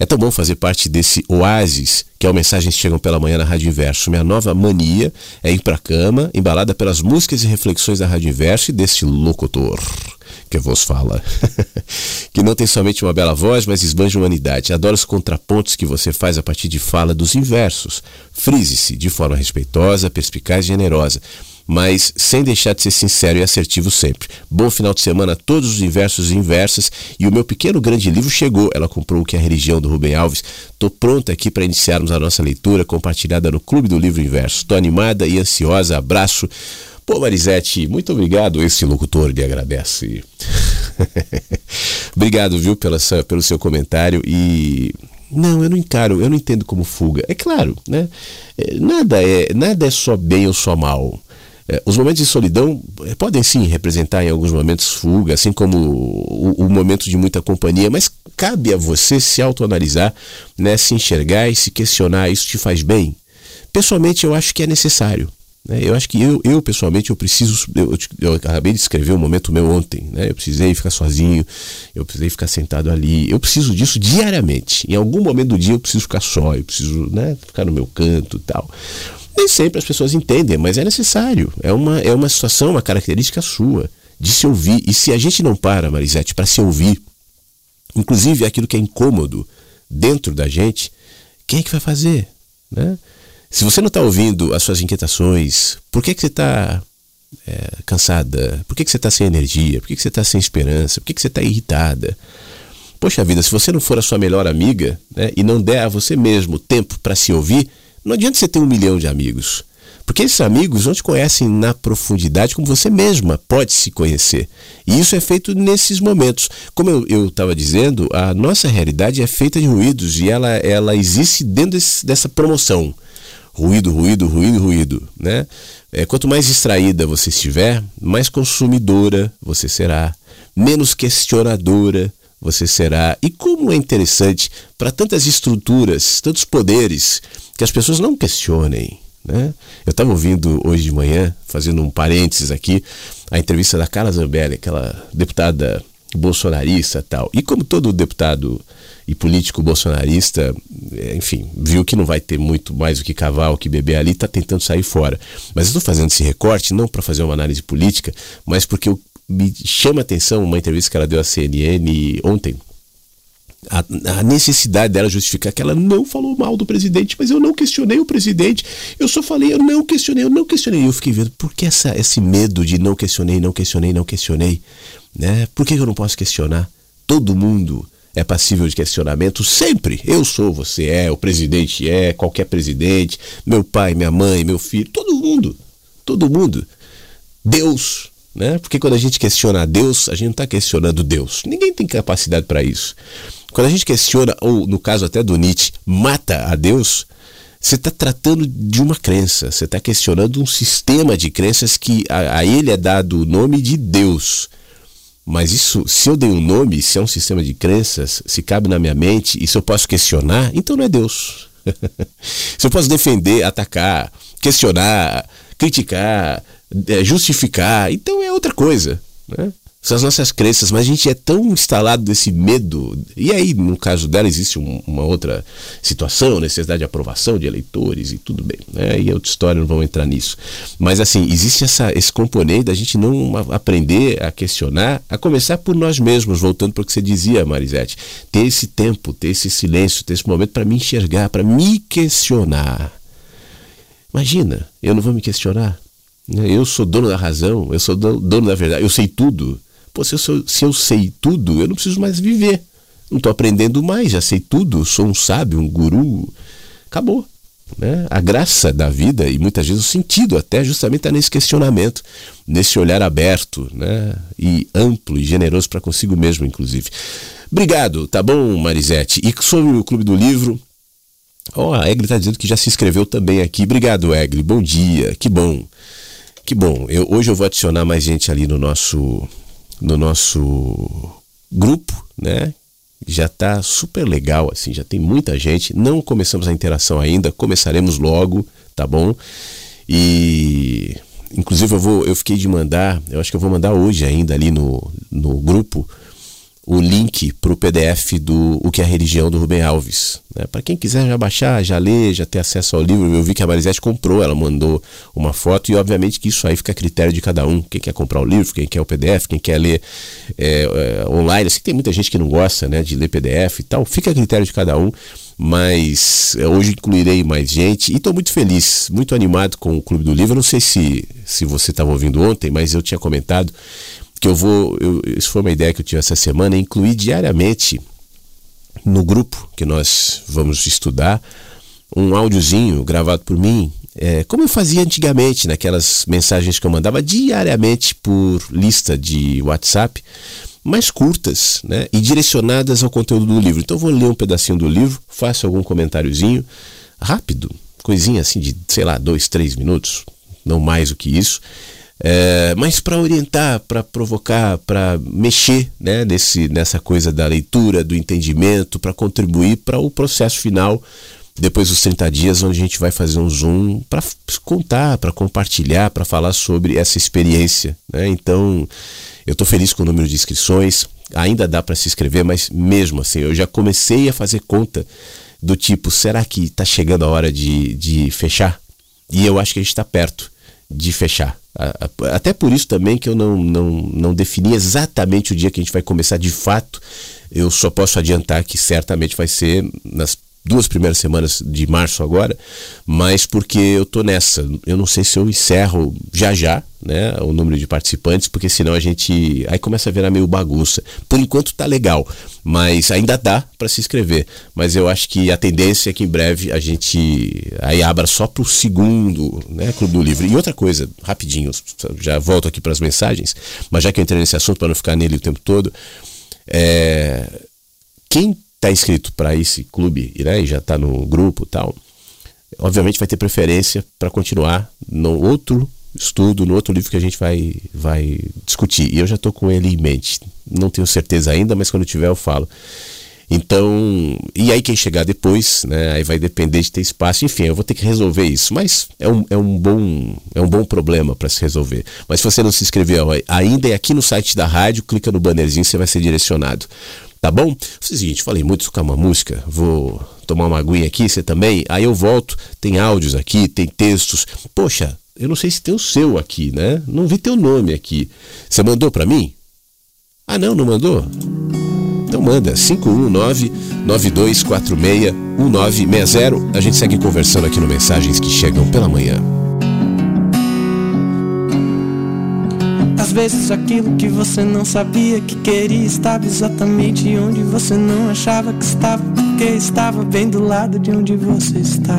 É tão bom fazer parte desse oásis que é o Mensagens Chegam pela Manhã na Rádio Inverso. Minha nova mania é ir para a cama, embalada pelas músicas e reflexões da Rádio Inverso e deste locutor que vos fala. que não tem somente uma bela voz, mas esbanja humanidade. Adoro os contrapontos que você faz a partir de fala dos inversos. Frise-se de forma respeitosa, perspicaz e generosa mas sem deixar de ser sincero e assertivo sempre. Bom final de semana a todos os inversos e inversas. E o meu pequeno grande livro chegou. Ela comprou o que é a religião do Rubem Alves. Estou pronta aqui para iniciarmos a nossa leitura compartilhada no Clube do Livro Inverso. Estou animada e ansiosa. Abraço. Pô, Marisete, muito obrigado. Esse locutor lhe agradece. obrigado, viu, pela, pelo seu comentário e não, eu não encaro, eu não entendo como fuga. É claro, né? É, nada é, nada é só bem ou só mal. É, os momentos de solidão é, podem sim representar em alguns momentos fuga, assim como o, o, momento de muita companhia, mas cabe a você se autoanalisar, né, se enxergar e se questionar: isso te faz bem? Pessoalmente, eu acho que é necessário. Né? Eu acho que eu, eu pessoalmente, eu preciso. Eu, eu, acabei de escrever um momento meu ontem. Né? Eu precisei ficar sozinho, eu precisei ficar sentado ali. Eu preciso disso diariamente. Em algum momento do dia eu preciso ficar só, eu preciso né, ficar no meu canto e tal. Nem sempre as pessoas entendem, mas é necessário. É uma, é uma situação, uma característica sua de se ouvir. E se a gente não para, Marisete, para se ouvir, inclusive aquilo que é incômodo dentro da gente, quem é que vai fazer? Né? Se você não está ouvindo as suas inquietações, por que, que você está é, cansada? Por que, que você está sem energia? Por que, que você está sem esperança? Por que, que você está irritada? Poxa vida, se você não for a sua melhor amiga né, e não der a você mesmo tempo para se ouvir, não adianta você ter um milhão de amigos. Porque esses amigos não te conhecem na profundidade como você mesma pode se conhecer. E isso é feito nesses momentos. Como eu estava dizendo, a nossa realidade é feita de ruídos e ela, ela existe dentro desse, dessa promoção ruído, ruído, ruído, ruído, né? É, quanto mais distraída você estiver, mais consumidora você será, menos questionadora você será. E como é interessante para tantas estruturas, tantos poderes, que as pessoas não questionem. Né? Eu estava ouvindo hoje de manhã, fazendo um parênteses aqui, a entrevista da Carla Zambelli, aquela deputada bolsonarista tal. E como todo deputado e político bolsonarista, é, enfim, viu que não vai ter muito mais do que cavar, o que beber ali, está tentando sair fora. Mas eu estou fazendo esse recorte não para fazer uma análise política, mas porque eu, me chama a atenção uma entrevista que ela deu à CNN ontem, a, a, necessidade dela justificar que ela não falou mal do presidente, mas eu não questionei o presidente, eu só falei, eu não questionei, eu não questionei. Eu fiquei vendo, por que essa, esse medo de não questionei, não questionei, não questionei? Né? Por que eu não posso questionar? Todo mundo é passível de questionamento sempre. Eu sou, você é, o presidente é, qualquer presidente, meu pai, minha mãe, meu filho, todo mundo. Todo mundo. Deus, né? Porque quando a gente questiona a Deus, a gente não está questionando Deus. Ninguém tem capacidade para isso. Quando a gente questiona, ou no caso até do Nietzsche, mata a Deus, você está tratando de uma crença, você está questionando um sistema de crenças que a, a ele é dado o nome de Deus. Mas isso, se eu dei um nome, se é um sistema de crenças, se cabe na minha mente e se eu posso questionar, então não é Deus. se eu posso defender, atacar, questionar, criticar, justificar, então é outra coisa. Né? são as nossas crenças, mas a gente é tão instalado desse medo. E aí, no caso dela, existe um, uma outra situação, necessidade de aprovação de eleitores e tudo bem. Né? E é outra história, não vamos entrar nisso. Mas assim, existe essa, esse componente da gente não aprender a questionar, a começar por nós mesmos, voltando para o que você dizia, Marisete. Ter esse tempo, ter esse silêncio, ter esse momento para me enxergar, para me questionar. Imagina, eu não vou me questionar. Eu sou dono da razão, eu sou dono da verdade, eu sei tudo. Pô, se eu, sou, se eu sei tudo, eu não preciso mais viver. Não estou aprendendo mais, já sei tudo, sou um sábio, um guru. Acabou. Né? A graça da vida e muitas vezes o sentido até justamente está nesse questionamento, nesse olhar aberto né? e amplo e generoso para consigo mesmo, inclusive. Obrigado, tá bom, Marisete? E sobre o Clube do Livro, oh, a Egli está dizendo que já se inscreveu também aqui. Obrigado, Egli. Bom dia, que bom. Que bom. Eu, hoje eu vou adicionar mais gente ali no nosso no nosso grupo, né? Já está super legal, assim, já tem muita gente. Não começamos a interação ainda, começaremos logo, tá bom? E inclusive eu vou, eu fiquei de mandar, eu acho que eu vou mandar hoje ainda ali no, no grupo o link para o PDF do O que é a Religião do Rubem Alves. Né? Para quem quiser já baixar, já ler, já ter acesso ao livro, eu vi que a Marisete comprou, ela mandou uma foto e obviamente que isso aí fica a critério de cada um. Quem quer comprar o livro, quem quer o PDF, quem quer ler é, é, online. Assim, tem muita gente que não gosta né, de ler PDF e tal, fica a critério de cada um. Mas é, hoje incluirei mais gente e estou muito feliz, muito animado com o Clube do Livro. Eu não sei se, se você estava ouvindo ontem, mas eu tinha comentado que eu vou. Eu, isso foi uma ideia que eu tive essa semana, incluir diariamente no grupo que nós vamos estudar um áudiozinho gravado por mim, é, como eu fazia antigamente, naquelas mensagens que eu mandava diariamente por lista de WhatsApp, mais curtas né, e direcionadas ao conteúdo do livro. Então eu vou ler um pedacinho do livro, faço algum comentáriozinho, rápido, coisinha assim de, sei lá, dois, três minutos, não mais do que isso. É, mas para orientar, para provocar, para mexer né, nesse, nessa coisa da leitura, do entendimento, para contribuir para o processo final depois dos 30 dias, onde a gente vai fazer um zoom para contar, para compartilhar, para falar sobre essa experiência. Né? Então, eu estou feliz com o número de inscrições, ainda dá para se inscrever, mas mesmo assim, eu já comecei a fazer conta do tipo: será que está chegando a hora de, de fechar? E eu acho que a gente está perto de fechar. Até por isso também que eu não, não, não defini exatamente o dia que a gente vai começar de fato. Eu só posso adiantar que certamente vai ser nas duas primeiras semanas de março agora, mas porque eu tô nessa. Eu não sei se eu encerro já já, né, o número de participantes, porque senão a gente aí começa a virar meio bagunça. Por enquanto tá legal, mas ainda dá para se inscrever. Mas eu acho que a tendência é que em breve a gente aí abra só pro segundo, né, Clube do Livro. E outra coisa, rapidinho, já volto aqui para as mensagens, mas já que eu entrei nesse assunto para não ficar nele o tempo todo, é quem está inscrito para esse clube né, e já está no grupo tal, obviamente vai ter preferência para continuar no outro estudo, no outro livro que a gente vai, vai discutir. E eu já estou com ele em mente. Não tenho certeza ainda, mas quando tiver eu falo. Então, e aí quem chegar depois, né, aí vai depender de ter espaço. Enfim, eu vou ter que resolver isso. Mas é um, é um, bom, é um bom problema para se resolver. Mas se você não se inscreveu ainda, é aqui no site da rádio, clica no bannerzinho, você vai ser direcionado. Tá bom? É seguinte, falei muito com uma música, vou tomar uma aguinha aqui, você também. Aí eu volto, tem áudios aqui, tem textos. Poxa, eu não sei se tem o seu aqui, né? Não vi teu nome aqui. Você mandou para mim? Ah, não, não mandou? Então manda 519-9246-1960. A gente segue conversando aqui no Mensagens que Chegam pela Manhã. Às vezes aquilo que você não sabia que queria estava exatamente onde você não achava que estava, porque estava bem do lado de onde você estava.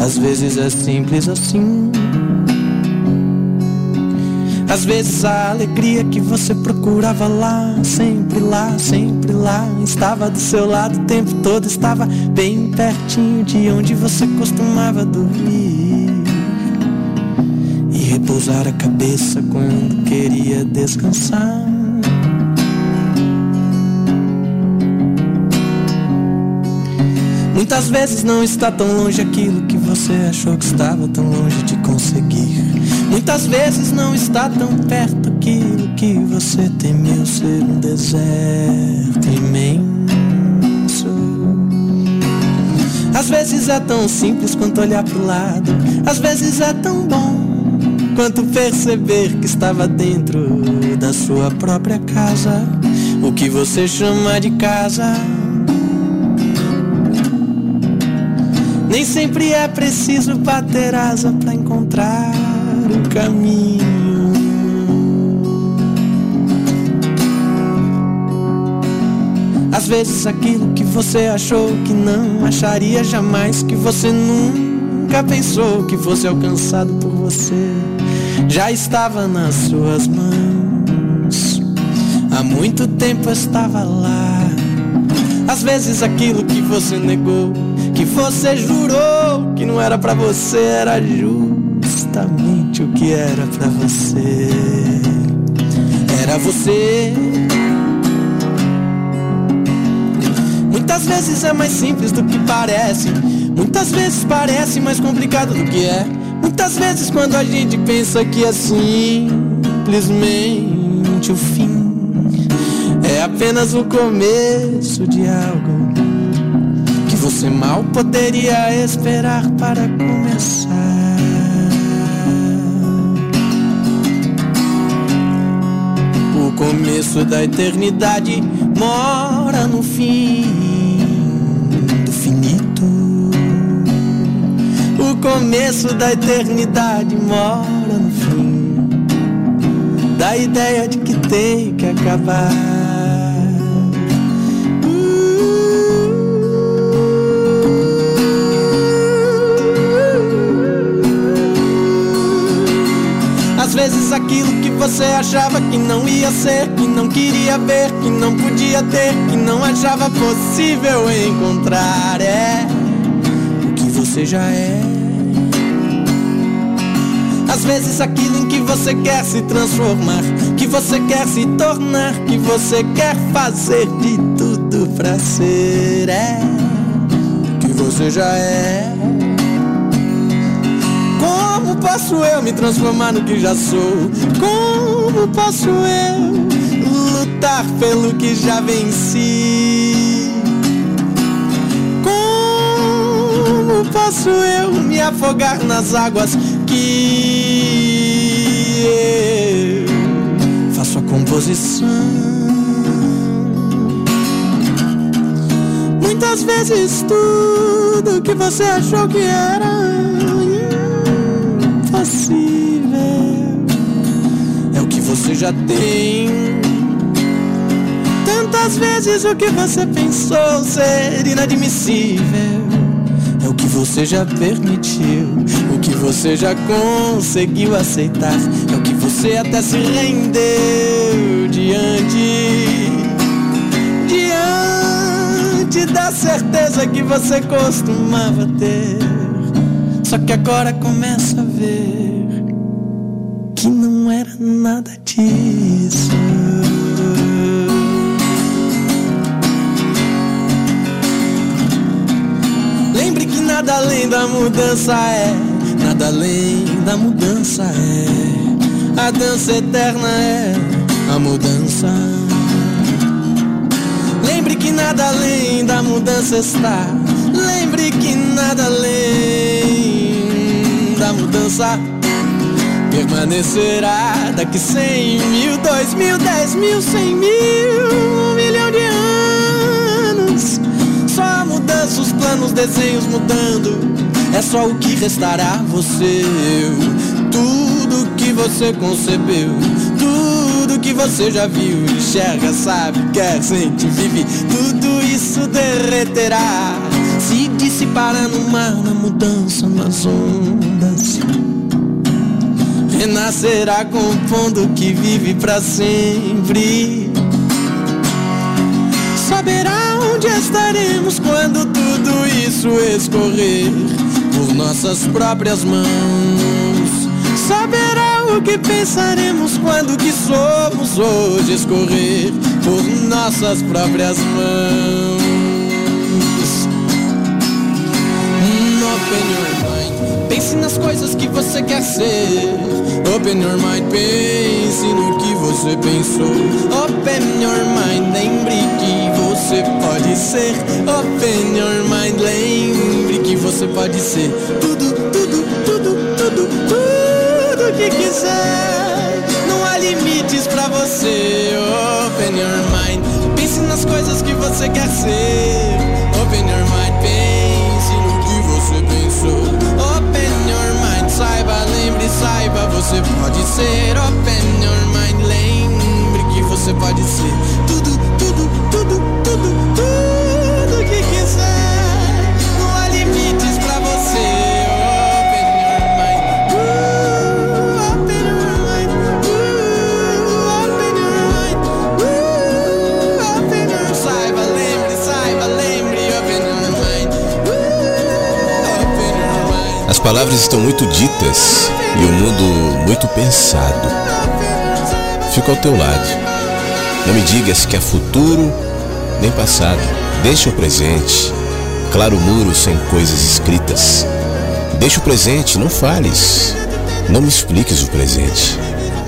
Às vezes é simples assim. Às vezes a alegria que você procurava lá, sempre lá, sempre lá, estava do seu lado o tempo todo, estava bem pertinho de onde você costumava dormir repousar a cabeça quando queria descansar. Muitas vezes não está tão longe aquilo que você achou que estava tão longe de conseguir. Muitas vezes não está tão perto aquilo que você temeu ser um deserto imenso. Às vezes é tão simples quanto olhar pro lado, às vezes é tão bom quanto perceber que estava dentro da sua própria casa, o que você chama de casa. Nem sempre é preciso bater asa para encontrar o caminho. Às vezes aquilo que você achou que não acharia jamais, que você nunca pensou que fosse alcançado por você já estava nas suas mãos. Há muito tempo estava lá. Às vezes aquilo que você negou, que você jurou que não era para você, era justamente o que era para você. Era você. Muitas vezes é mais simples do que parece. Muitas vezes parece mais complicado do que é. Muitas vezes quando a gente pensa que é simplesmente o fim é apenas o começo de algo que você mal poderia esperar para começar. O começo da eternidade mora no fim começo da eternidade mora no fim da ideia de que tem que acabar. Às vezes aquilo que você achava que não ia ser, que não queria ver, que não podia ter, que não achava possível encontrar, é o que você já é. Às vezes aquilo em que você quer se transformar, que você quer se tornar, que você quer fazer de tudo pra ser é o que você já é. Como posso eu me transformar no que já sou? Como posso eu lutar pelo que já venci? Como posso eu me afogar nas águas que eu faço a composição? Muitas vezes tudo que você achou que era impossível é o que você já tem. Tantas vezes o que você pensou ser inadmissível que você já permitiu, o que você já conseguiu aceitar, é o que você até se rendeu diante diante da certeza que você costumava ter. Só que agora começa a ver que não era nada disso. Nada além da mudança é, nada além da mudança é. A dança eterna é a mudança. Lembre que nada além da mudança está. Lembre que nada além da mudança permanecerá daqui cem mil, dois mil, dez mil, cem mil, planos, desenhos mudando. É só o que restará você, eu, tudo que você concebeu, tudo que você já viu, enxerga, sabe, quer, sente, vive, tudo isso derreterá, se dissipará no mar, na mudança, nas ondas. Renascerá compondo que vive para sempre. Saberá onde estaremos quando tudo isso escorrer por nossas próprias mãos. Saberá o que pensaremos quando que somos hoje escorrer por nossas próprias mãos. Open your mind, pense nas coisas que você quer ser. Open your mind, pense no que você pensou. Open your mind, lembre você pode ser. Open your mind, lembre que você pode ser tudo, tudo, tudo, tudo, tudo que quiser. Não há limites pra você. Open your mind, pense nas coisas que você quer ser. Open your mind, pense no que você pensou. Open your mind, saiba, lembre, saiba, você pode ser. Open your mind, lembre que você pode ser tudo, tudo, palavras estão muito ditas e o mundo muito pensado. Fico ao teu lado. Não me digas que é futuro nem passado. Deixa o presente. Claro muro sem coisas escritas. Deixa o presente, não fales. Não me expliques o presente,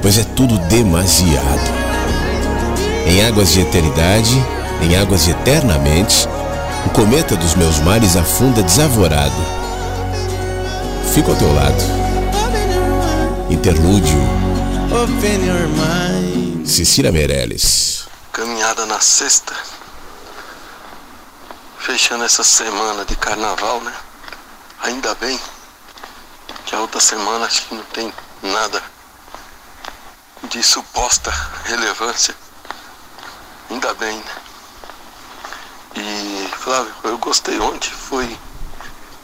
pois é tudo demasiado. Em águas de eternidade, em águas de eternamente, o cometa dos meus mares afunda desavorado. Fico ao teu lado. Interlúdio, Open your mind. Cecília Meirelles. caminhada na sexta, fechando essa semana de carnaval, né? Ainda bem que a outra semana acho que não tem nada de suposta relevância. Ainda bem, né? E Flávio, eu gostei ontem, foi.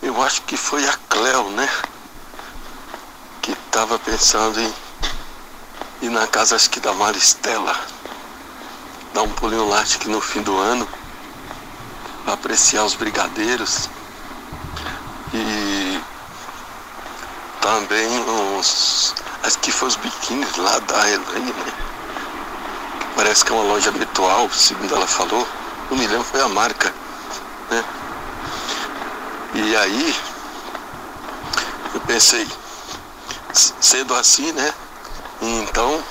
Eu acho que foi a Cleo, né? Que tava pensando em ir na casa acho que da Maristela dar um pulinho lá, acho que no fim do ano, apreciar os brigadeiros e também os. Acho que foi os biquínis lá da Elaine, né? Parece que é uma loja habitual, segundo ela falou. Não me lembro, foi a marca, né? E aí eu pensei, sendo assim, né? Então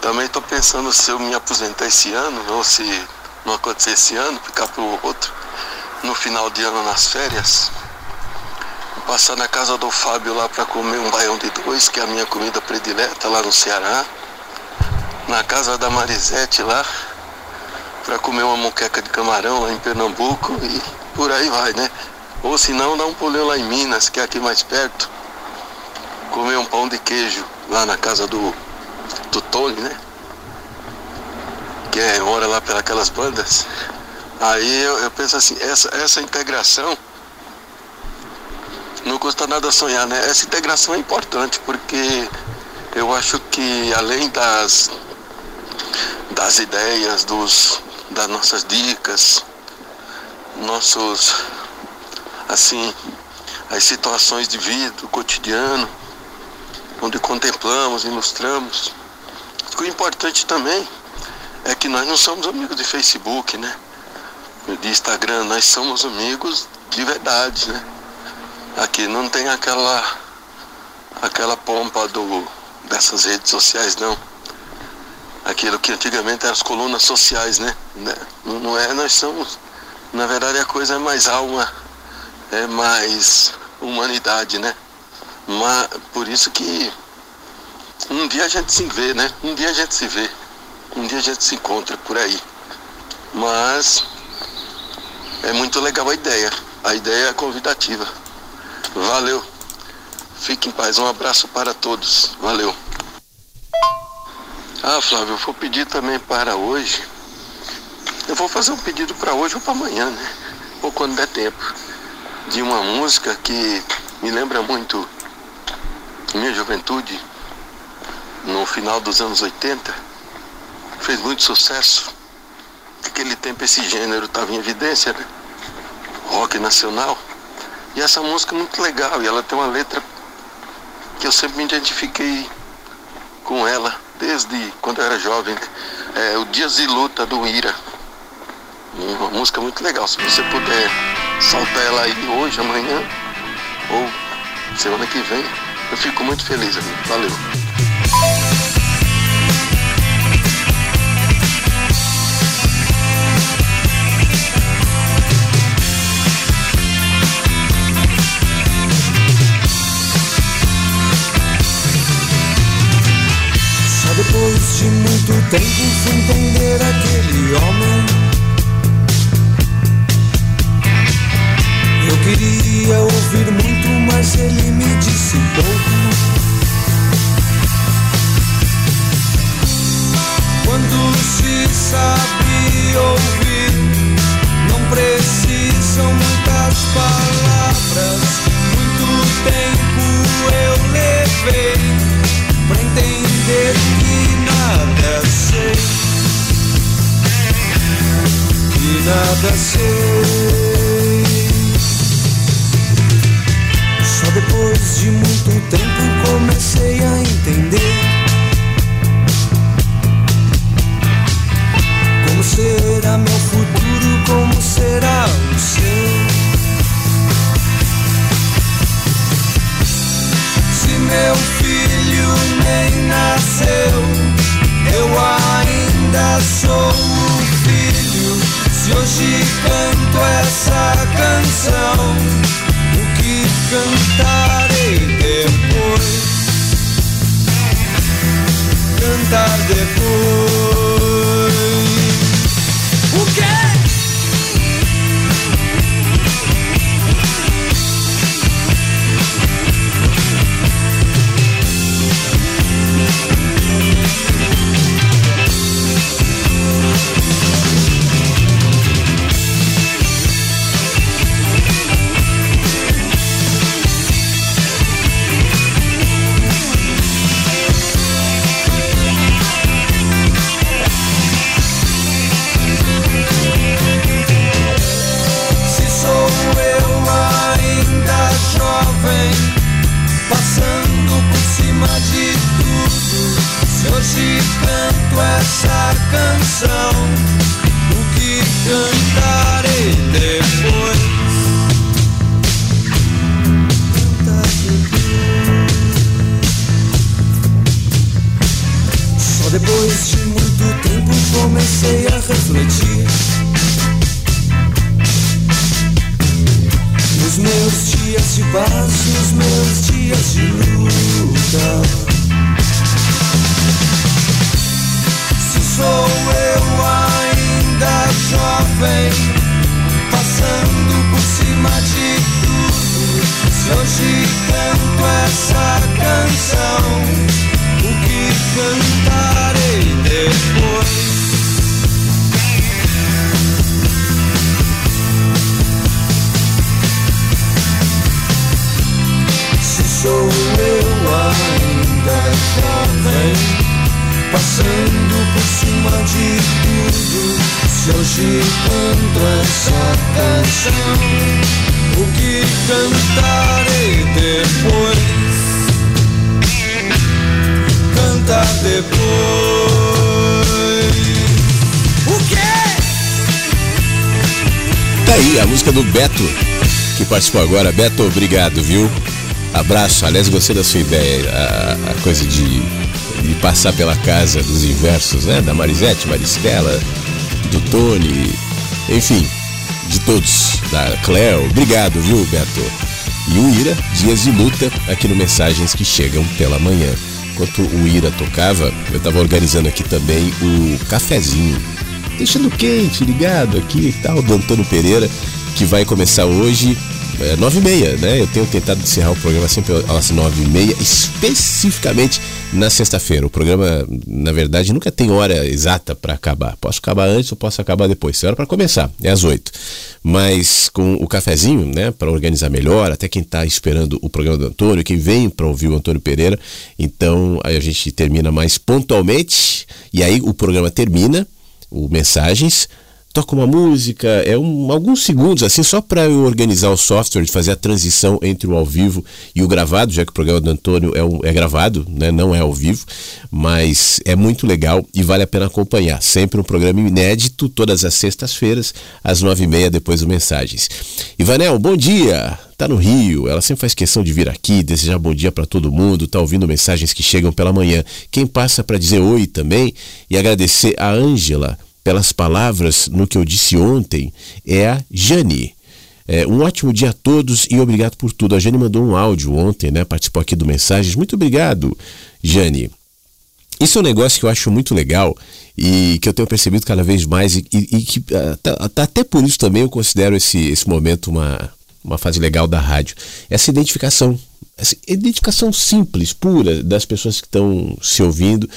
também estou pensando se eu me aposentar esse ano, ou se não acontecer esse ano, ficar para o outro, no final de ano nas férias, passar na casa do Fábio lá para comer um baião de dois, que é a minha comida predileta lá no Ceará. Na casa da Marisete lá, para comer uma moqueca de camarão lá em Pernambuco e por aí vai, né? Ou se não, dá um pulinho lá em Minas, que é aqui mais perto. Comer um pão de queijo lá na casa do, do Tony, né? Que é hora lá pelas bandas. Aí eu, eu penso assim, essa, essa integração não custa nada sonhar, né? Essa integração é importante porque eu acho que além das, das ideias, dos, das nossas dicas, nossos assim, as situações de vida, do cotidiano, onde contemplamos, ilustramos. O importante também é que nós não somos amigos de Facebook, né? De Instagram, nós somos amigos de verdade, né? Aqui não tem aquela aquela pompa do, dessas redes sociais não. Aquilo que antigamente eram as colunas sociais, né? né? Não, é, nós somos. Na verdade a coisa é mais alma, é mais humanidade, né? Mas, por isso que um dia a gente se vê, né? Um dia a gente se vê. Um dia a gente se encontra por aí. Mas é muito legal a ideia. A ideia é convidativa. Valeu. Fique em paz. Um abraço para todos. Valeu. Ah, Flávio, eu vou pedir também para hoje. Eu vou fazer um pedido para hoje ou para amanhã, né? Ou quando der tempo. De uma música que me lembra muito minha juventude, no final dos anos 80. Fez muito sucesso. Naquele tempo esse gênero estava em evidência, né? Rock nacional. E essa música é muito legal e ela tem uma letra que eu sempre me identifiquei com ela, desde quando eu era jovem. Né? É o Dias de Luta do Ira. Uma música muito legal. Se você puder saltar ela aí hoje, amanhã ou semana que vem, eu fico muito feliz, amigo. Valeu. Muito tempo fui entender aquele homem. Eu queria ouvir muito, mas ele me disse pouco. Quando se sabe ouvir, a música do Beto, que participou agora. Beto, obrigado, viu? Abraço, aliás, gostei da sua ideia, a, a coisa de, de, passar pela casa dos inversos, né? Da Marisete, Maristela, do Tony, enfim, de todos, da Cleo. Obrigado, viu, Beto? E o Ira, dias de luta, aqui no Mensagens que Chegam pela Manhã. Enquanto o Ira tocava, eu estava organizando aqui também o cafezinho. Deixando quente, ligado aqui e tal, do Antônio Pereira, que vai começar hoje é, 9 e meia, né? Eu tenho tentado encerrar o programa sempre às 9 e meia, especificamente na sexta-feira. O programa, na verdade, nunca tem hora exata para acabar. Posso acabar antes ou posso acabar depois. Tem hora para começar, é às 8. Mas com o cafezinho, né, para organizar melhor, até quem está esperando o programa do Antônio, quem vem para ouvir o Antônio Pereira, então aí a gente termina mais pontualmente e aí o programa termina, o mensagens toca uma música, é um, alguns segundos assim, só para eu organizar o software, de fazer a transição entre o ao vivo e o gravado, já que o programa do Antônio é, um, é gravado, né, não é ao vivo, mas é muito legal e vale a pena acompanhar. Sempre um programa inédito, todas as sextas-feiras, às nove e meia, depois do Mensagens. Ivanel, bom dia! Tá no Rio, ela sempre faz questão de vir aqui, desejar bom dia para todo mundo, tá ouvindo mensagens que chegam pela manhã. Quem passa para dizer oi também e agradecer a Ângela pelas palavras no que eu disse ontem é a Jane. É, um ótimo dia a todos e obrigado por tudo. A Jane mandou um áudio ontem, né? Participou aqui do Mensagens. Muito obrigado, Jane. Isso é um negócio que eu acho muito legal e que eu tenho percebido cada vez mais e, e, e que uh, tá, tá, até por isso também eu considero esse, esse momento uma, uma fase legal da rádio. Essa identificação, essa identificação simples, pura das pessoas que estão se ouvindo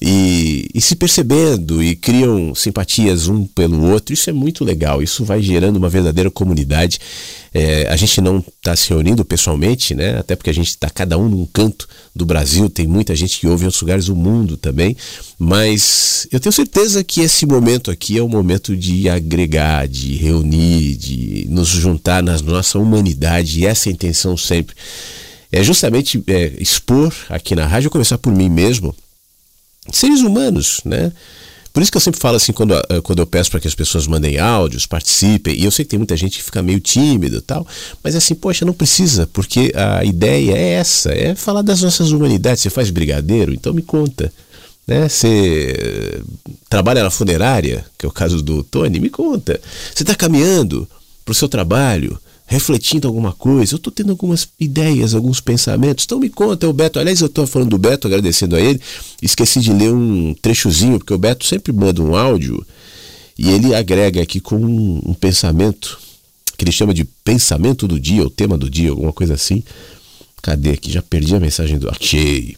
e, e, se percebendo e criam simpatias um pelo outro. Isso é muito legal. Isso vai gerando uma verdadeira comunidade. É, a gente não está se reunindo pessoalmente, né? Até porque a gente está cada um num canto do Brasil. Tem muita gente que ouve em outros lugares do mundo também. Mas eu tenho certeza que esse momento aqui é o momento de agregar, de reunir, de nos juntar na nossa humanidade. E essa é a intenção sempre. É justamente é, expor aqui na rádio, começar por mim mesmo seres humanos, né? Por isso que eu sempre falo assim, quando, eh, quando eu peço para que as pessoas mandem áudios, participem, e eu sei que tem muita gente que fica meio tímido tal, mas assim, poxa, não precisa, porque a ideia é essa, é falar das nossas humanidades. Você faz brigadeiro? Então me conta. Né? Você eh, trabalha na funerária, que é o caso do Tony, me conta. Você está caminhando para o seu trabalho, refletindo alguma coisa, eu estou tendo algumas ideias, alguns pensamentos. Então me conta, é o Beto. Aliás, eu estou falando do Beto, agradecendo a ele. Esqueci de ler um trechozinho, porque o Beto sempre manda um áudio e ele agrega aqui com um, um pensamento que ele chama de pensamento do dia, o tema do dia, alguma coisa assim. Cadê aqui? Já perdi a mensagem do. Achei.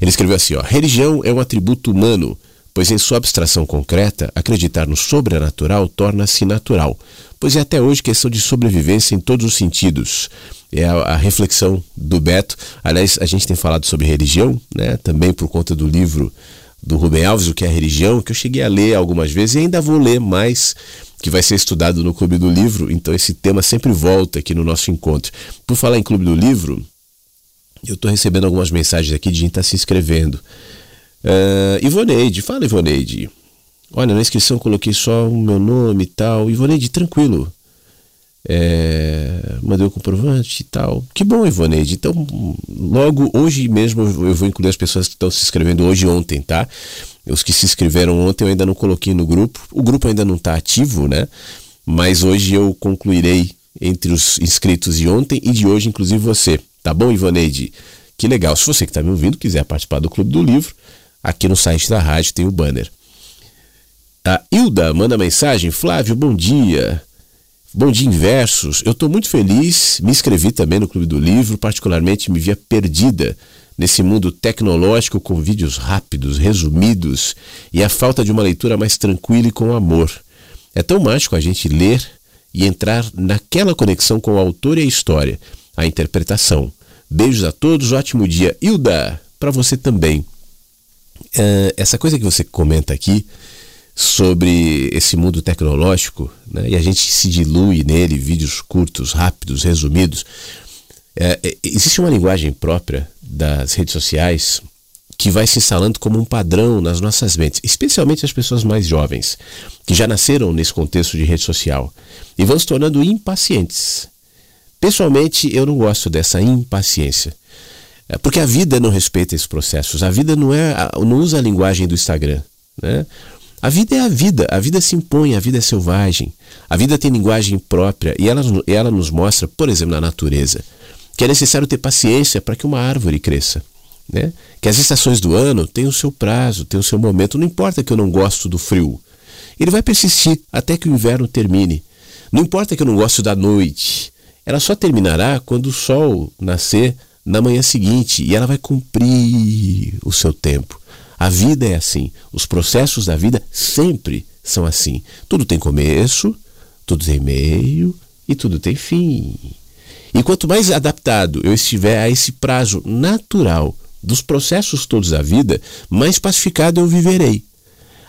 Ele escreveu assim: ó, religião é um atributo humano, pois em sua abstração concreta, acreditar no sobrenatural torna-se natural pois é até hoje questão de sobrevivência em todos os sentidos. É a, a, reflexão do Beto. Aliás, a gente tem falado sobre religião, né? também por conta do livro do Rubem Alves, O que é religião, que eu cheguei a ler algumas vezes e ainda vou ler mais, que vai ser estudado no Clube do Livro, então esse tema sempre volta aqui no nosso encontro. Por falar em Clube do Livro, eu estou recebendo algumas mensagens aqui de gente está se inscrevendo. Uh, Ivoneide, fala Ivoneide. Olha, na inscrição coloquei só o meu nome e tal. Ivoneide, tranquilo. É, mandei o comprovante e tal. Que bom, Ivoneide. Então, logo hoje mesmo eu vou incluir as pessoas que estão se inscrevendo hoje e ontem, tá? Os que se inscreveram ontem eu ainda não coloquei no grupo. O grupo ainda não está ativo, né? Mas hoje eu concluirei entre os inscritos de ontem e de hoje, inclusive você. Tá bom, Ivaneide? Que legal. Se você que está me ouvindo quiser participar do Clube do Livro, aqui no site da rádio tem o banner. A Hilda manda mensagem. Flávio, bom dia. Bom dia, Inversos. Eu estou muito feliz. Me inscrevi também no Clube do Livro, particularmente me via perdida nesse mundo tecnológico com vídeos rápidos, resumidos e a falta de uma leitura mais tranquila e com amor. É tão mágico a gente ler e entrar naquela conexão com o autor e a história, a interpretação. Beijos a todos, ótimo dia. Hilda, para você também. Uh, essa coisa que você comenta aqui sobre esse mundo tecnológico, né, e a gente se dilui nele, vídeos curtos, rápidos, resumidos. É, é, existe uma linguagem própria das redes sociais que vai se instalando como um padrão nas nossas mentes, especialmente as pessoas mais jovens, que já nasceram nesse contexto de rede social e vão se tornando impacientes. Pessoalmente, eu não gosto dessa impaciência. É, porque a vida não respeita esses processos. A vida não é, não usa a linguagem do Instagram, né? A vida é a vida, a vida se impõe, a vida é selvagem. A vida tem linguagem própria e ela, ela nos mostra, por exemplo, na natureza, que é necessário ter paciência para que uma árvore cresça. Né? Que as estações do ano têm o seu prazo, têm o seu momento. Não importa que eu não gosto do frio, ele vai persistir até que o inverno termine. Não importa que eu não gosto da noite, ela só terminará quando o sol nascer na manhã seguinte e ela vai cumprir o seu tempo. A vida é assim. Os processos da vida sempre são assim. Tudo tem começo, tudo tem meio e tudo tem fim. E quanto mais adaptado eu estiver a esse prazo natural dos processos todos da vida, mais pacificado eu viverei.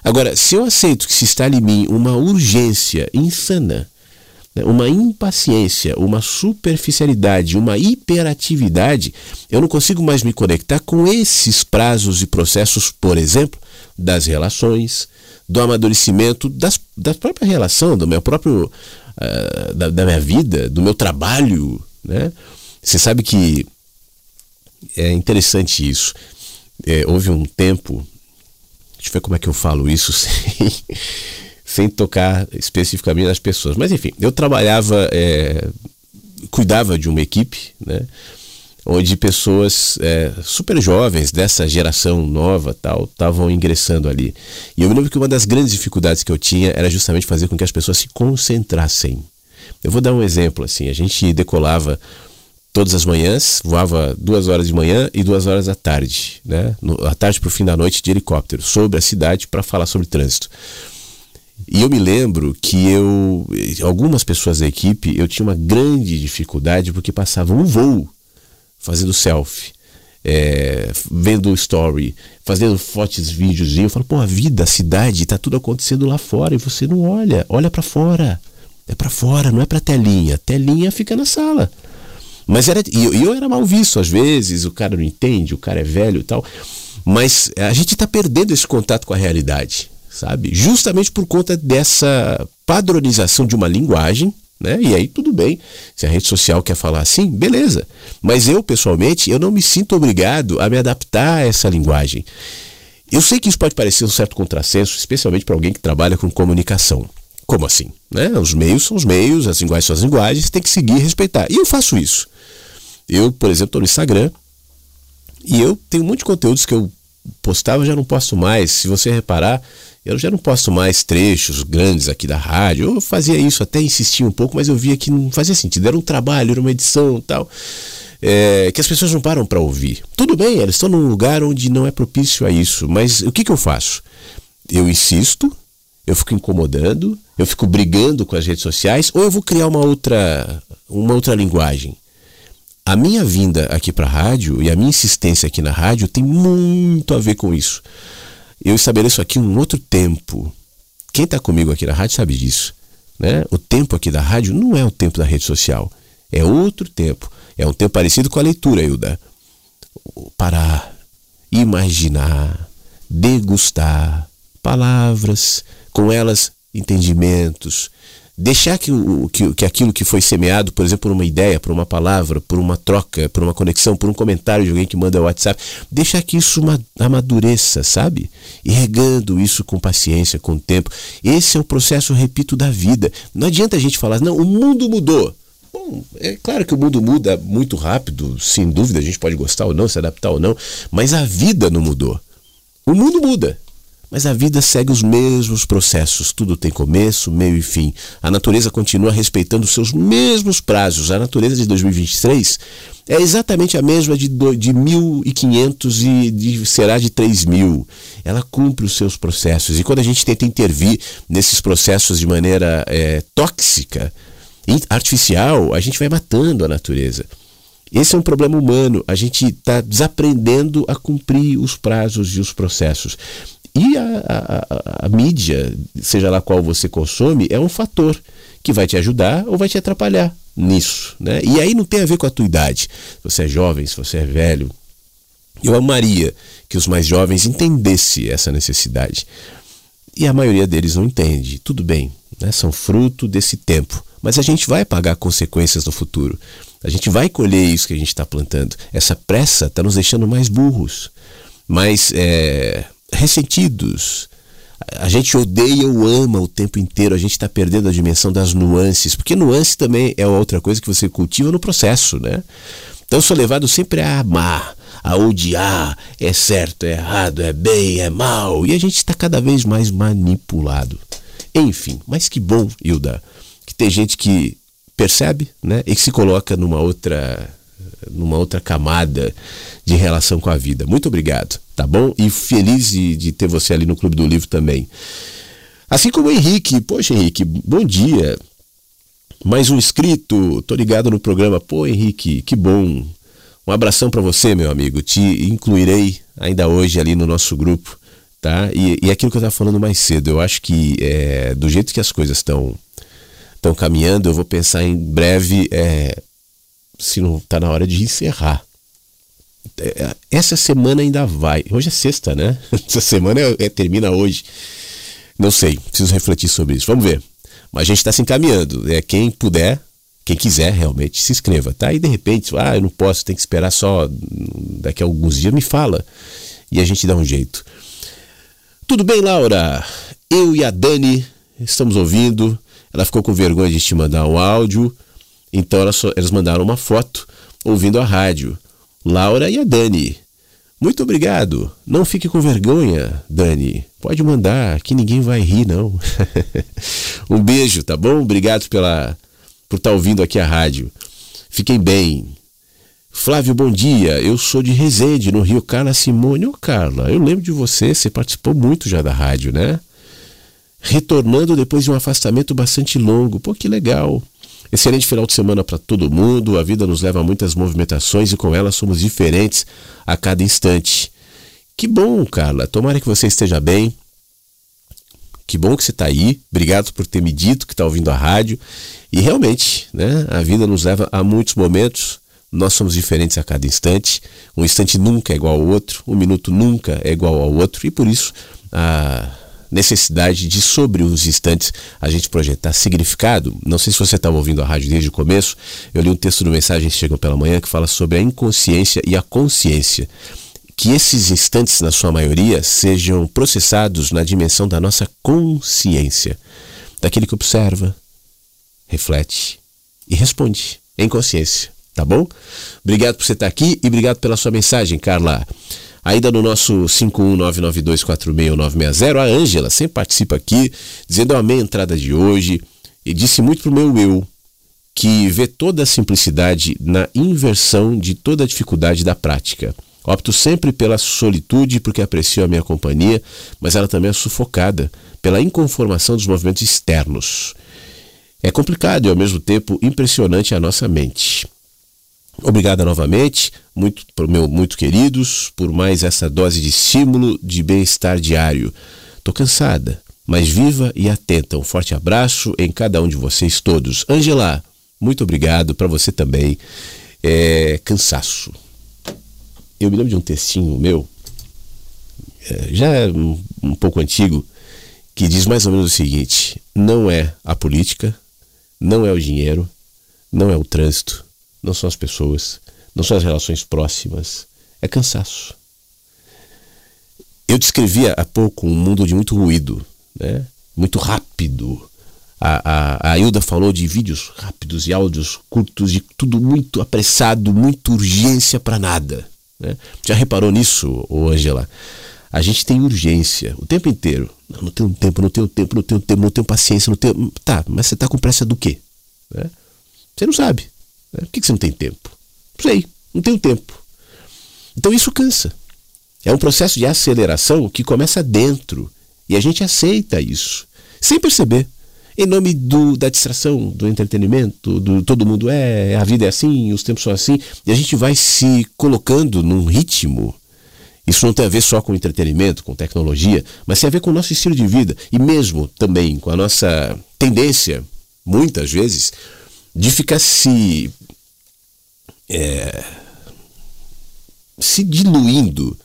Agora, se eu aceito que se está em mim uma urgência insana, uma impaciência, uma superficialidade, uma hiperatividade, eu não consigo mais me conectar com esses prazos e processos, por exemplo, das relações, do amadurecimento, das, da própria relação, do meu próprio, uh, da, da minha vida, do meu trabalho, né? Você sabe que é interessante isso. É, houve um tempo, deixa eu ver como é que eu falo isso sem, sem tocar especificamente nas pessoas. Mas enfim, eu trabalhava, é, cuidava de uma equipe, né? onde pessoas é, super jovens dessa geração nova tal estavam ingressando ali. E eu me lembro que uma das grandes dificuldades que eu tinha era justamente fazer com que as pessoas se concentrassem. Eu vou dar um exemplo assim. A gente decolava todas as manhãs, voava duas horas de manhã e duas horas da tarde, né? No, à tarde para o fim da noite de helicóptero, sobre a cidade para falar sobre trânsito. E eu me lembro que eu, algumas pessoas da equipe, eu tinha uma grande dificuldade porque passavam um voo fazendo selfie, é, vendo story, fazendo fotos, vídeos. E eu falo, pô, a vida, a cidade, tá tudo acontecendo lá fora e você não olha, olha para fora. É para fora, não é para telinha. Telinha fica na sala. Mas era e eu, eu era mal visto às vezes, o cara não entende, o cara é velho e tal. Mas a gente está perdendo esse contato com a realidade, sabe? Justamente por conta dessa padronização de uma linguagem, né? E aí tudo bem, se a rede social quer falar assim, beleza. Mas eu pessoalmente, eu não me sinto obrigado a me adaptar a essa linguagem. Eu sei que isso pode parecer um certo contrassenso, especialmente para alguém que trabalha com comunicação. Como assim? Né? Os meios são os meios, as linguagens são as linguagens, tem que seguir e respeitar. E eu faço isso. Eu, por exemplo, estou no Instagram e eu tenho de conteúdos que eu postava já não posto mais. Se você reparar, eu já não posto mais trechos grandes aqui da rádio. Eu fazia isso, até insistia um pouco, mas eu via que não fazia sentido. Era um trabalho, era uma edição tal. É, que as pessoas não param para ouvir. Tudo bem, elas estão num lugar onde não é propício a isso, mas o que, que eu faço? Eu insisto, eu fico incomodando, eu fico brigando com as redes sociais, ou eu vou criar uma outra, uma outra linguagem. A minha vinda aqui para a rádio e a minha insistência aqui na rádio tem muito a ver com isso. Eu estabeleço aqui um outro tempo. Quem está comigo aqui na rádio sabe disso. Né? O tempo aqui da rádio não é o tempo da rede social. É outro tempo. É um tempo parecido com a leitura, Hilda. Parar, imaginar, degustar palavras, com elas entendimentos, deixar que, o, que, que aquilo que foi semeado, por exemplo, por uma ideia, por uma palavra, por uma troca, por uma conexão, por um comentário de alguém que manda o WhatsApp, deixar que isso amadureça, sabe? E regando isso com paciência, com tempo. Esse é o processo, repito, da vida. Não adianta a gente falar, não, o mundo mudou. Bom, é claro que o mundo muda muito rápido, sem dúvida, a gente pode gostar ou não, se adaptar ou não, mas a vida não mudou. O mundo muda. Mas a vida segue os mesmos processos. Tudo tem começo, meio e fim. A natureza continua respeitando os seus mesmos prazos. A natureza de 2023 é exatamente a mesma de, de 1500 e de, será de 3000. Ela cumpre os seus processos. E quando a gente tenta intervir nesses processos de maneira é, tóxica, artificial, a gente vai matando a natureza. Esse é um problema humano. A gente está desaprendendo a cumprir os prazos e os processos. E a, a, a, mídia, seja lá qual você consome, é um fator que vai te ajudar ou vai te atrapalhar nisso. Né? E aí não tem a ver com a tua idade. Se você é jovem, se você é velho. Eu amaria que os mais jovens entendessem essa necessidade. E a maioria deles não entende. Tudo bem, né? são fruto desse tempo. Mas a gente vai pagar consequências no futuro. A gente vai colher isso que a gente está plantando. Essa pressa está nos deixando mais burros, mais é, ressentidos. A gente odeia ou ama o tempo inteiro, a gente está perdendo a dimensão das nuances, porque nuance também é outra coisa que você cultiva no processo, né? Então eu sou levado sempre a amar, a odiar, é certo, é errado, é bem, é mal, e a gente está cada vez mais manipulado. Enfim, mas que bom, Hilda, que tem gente que percebe, né, e que se coloca numa outra numa outra camada de relação com a vida. Muito obrigado, tá bom? E feliz de, de ter você ali no Clube do Livro também. Assim como o Henrique. Poxa, Henrique, bom dia. Mais um inscrito, tô ligado no programa. Pô, Henrique, que bom. Um abração para você, meu amigo. Te incluirei ainda hoje ali no nosso grupo, tá? E, e aquilo que eu estava falando mais cedo, eu acho que é, do jeito que as coisas estão estão caminhando, eu vou pensar em breve é, se não está na hora de encerrar. É, essa semana ainda vai. Hoje é sexta, né? Essa semana é, é, termina hoje. Não sei, preciso refletir sobre isso. Vamos ver. Mas a gente está se encaminhando. É, quem puder, quem quiser realmente, se inscreva, tá? E de repente, ah, eu não posso, tem que esperar só daqui a alguns dias, me fala. E a gente dá um jeito. Tudo bem, Laura? Eu e a Dani estamos ouvindo. Ela ficou com vergonha de te mandar um áudio. Então elas, elas mandaram uma foto ouvindo a rádio. Laura e a Dani. Muito obrigado. Não fique com vergonha, Dani. Pode mandar, que ninguém vai rir, não. um beijo, tá bom? Obrigado pela, por estar tá ouvindo aqui a rádio. Fiquem bem. Flávio, bom dia. Eu sou de Resende, no Rio Carla Simone. Ô, Carla, eu lembro de você, você participou muito já da rádio, né? Retornando depois de um afastamento bastante longo. Pô, que legal. Excelente final de semana para todo mundo. A vida nos leva a muitas movimentações e com elas somos diferentes a cada instante. Que bom, Carla. Tomara que você esteja bem. Que bom que você está aí. Obrigado por ter me dito que está ouvindo a rádio. E realmente, né, a vida nos leva a muitos momentos. Nós somos diferentes a cada instante. Um instante nunca é igual ao outro. Um minuto nunca é igual ao outro. E por isso, a necessidade de, sobre os instantes, a gente projetar significado. Não sei se você estava ouvindo a rádio desde o começo, eu li um texto do Mensagens Chegam pela Manhã que fala sobre a inconsciência e a consciência. Que esses instantes, na sua maioria, sejam processados na dimensão da nossa consciência, daquele que observa, reflete e responde em consciência. Tá bom? Obrigado por você estar aqui e obrigado pela sua mensagem, Carla. Ainda no nosso 51992469960, a Ângela sempre participa aqui, dizendo eu amei a entrada de hoje e disse muito pro meu eu que vê toda a simplicidade na inversão de toda a dificuldade da prática. Opto sempre pela solitude porque aprecio a minha companhia, mas ela também é sufocada pela inconformação dos movimentos externos. É complicado e ao mesmo tempo impressionante a nossa mente. Obrigada novamente, muito, meu, muito queridos, por mais essa dose de estímulo de bem-estar diário. Tô cansada, mas viva e atenta. Um forte abraço em cada um de vocês todos. Angela, muito obrigado para você também. É, cansaço. Eu me lembro de um textinho meu, é, já um pouco antigo, que diz mais ou menos o seguinte: não é a política, não é o dinheiro, não é o trânsito, não são as pessoas, não são as relações próximas, é cansaço. Eu descrevia há pouco um mundo de muito ruído, né? muito rápido. A, a, a falou de vídeos rápidos e áudios curtos, de tudo muito apressado, muita urgência para nada. Né? Já reparou nisso, Angela? A gente tem urgência o tempo inteiro. Não, não tenho tempo, não tenho tempo, não tenho tempo, não tenho paciência, não tenho. Tá, mas você está com pressa do quê? Né? Você não sabe. Por que você não tem tempo? Não sei, não tenho tempo. Então isso cansa. É um processo de aceleração que começa dentro. E a gente aceita isso, sem perceber. Em nome do, da distração, do entretenimento, do todo mundo é, a vida é assim, os tempos são assim, e a gente vai se colocando num ritmo isso não tem a ver só com entretenimento, com tecnologia, mas tem a ver com o nosso estilo de vida e mesmo também com a nossa tendência, muitas vezes, de ficar se. É, se diluindo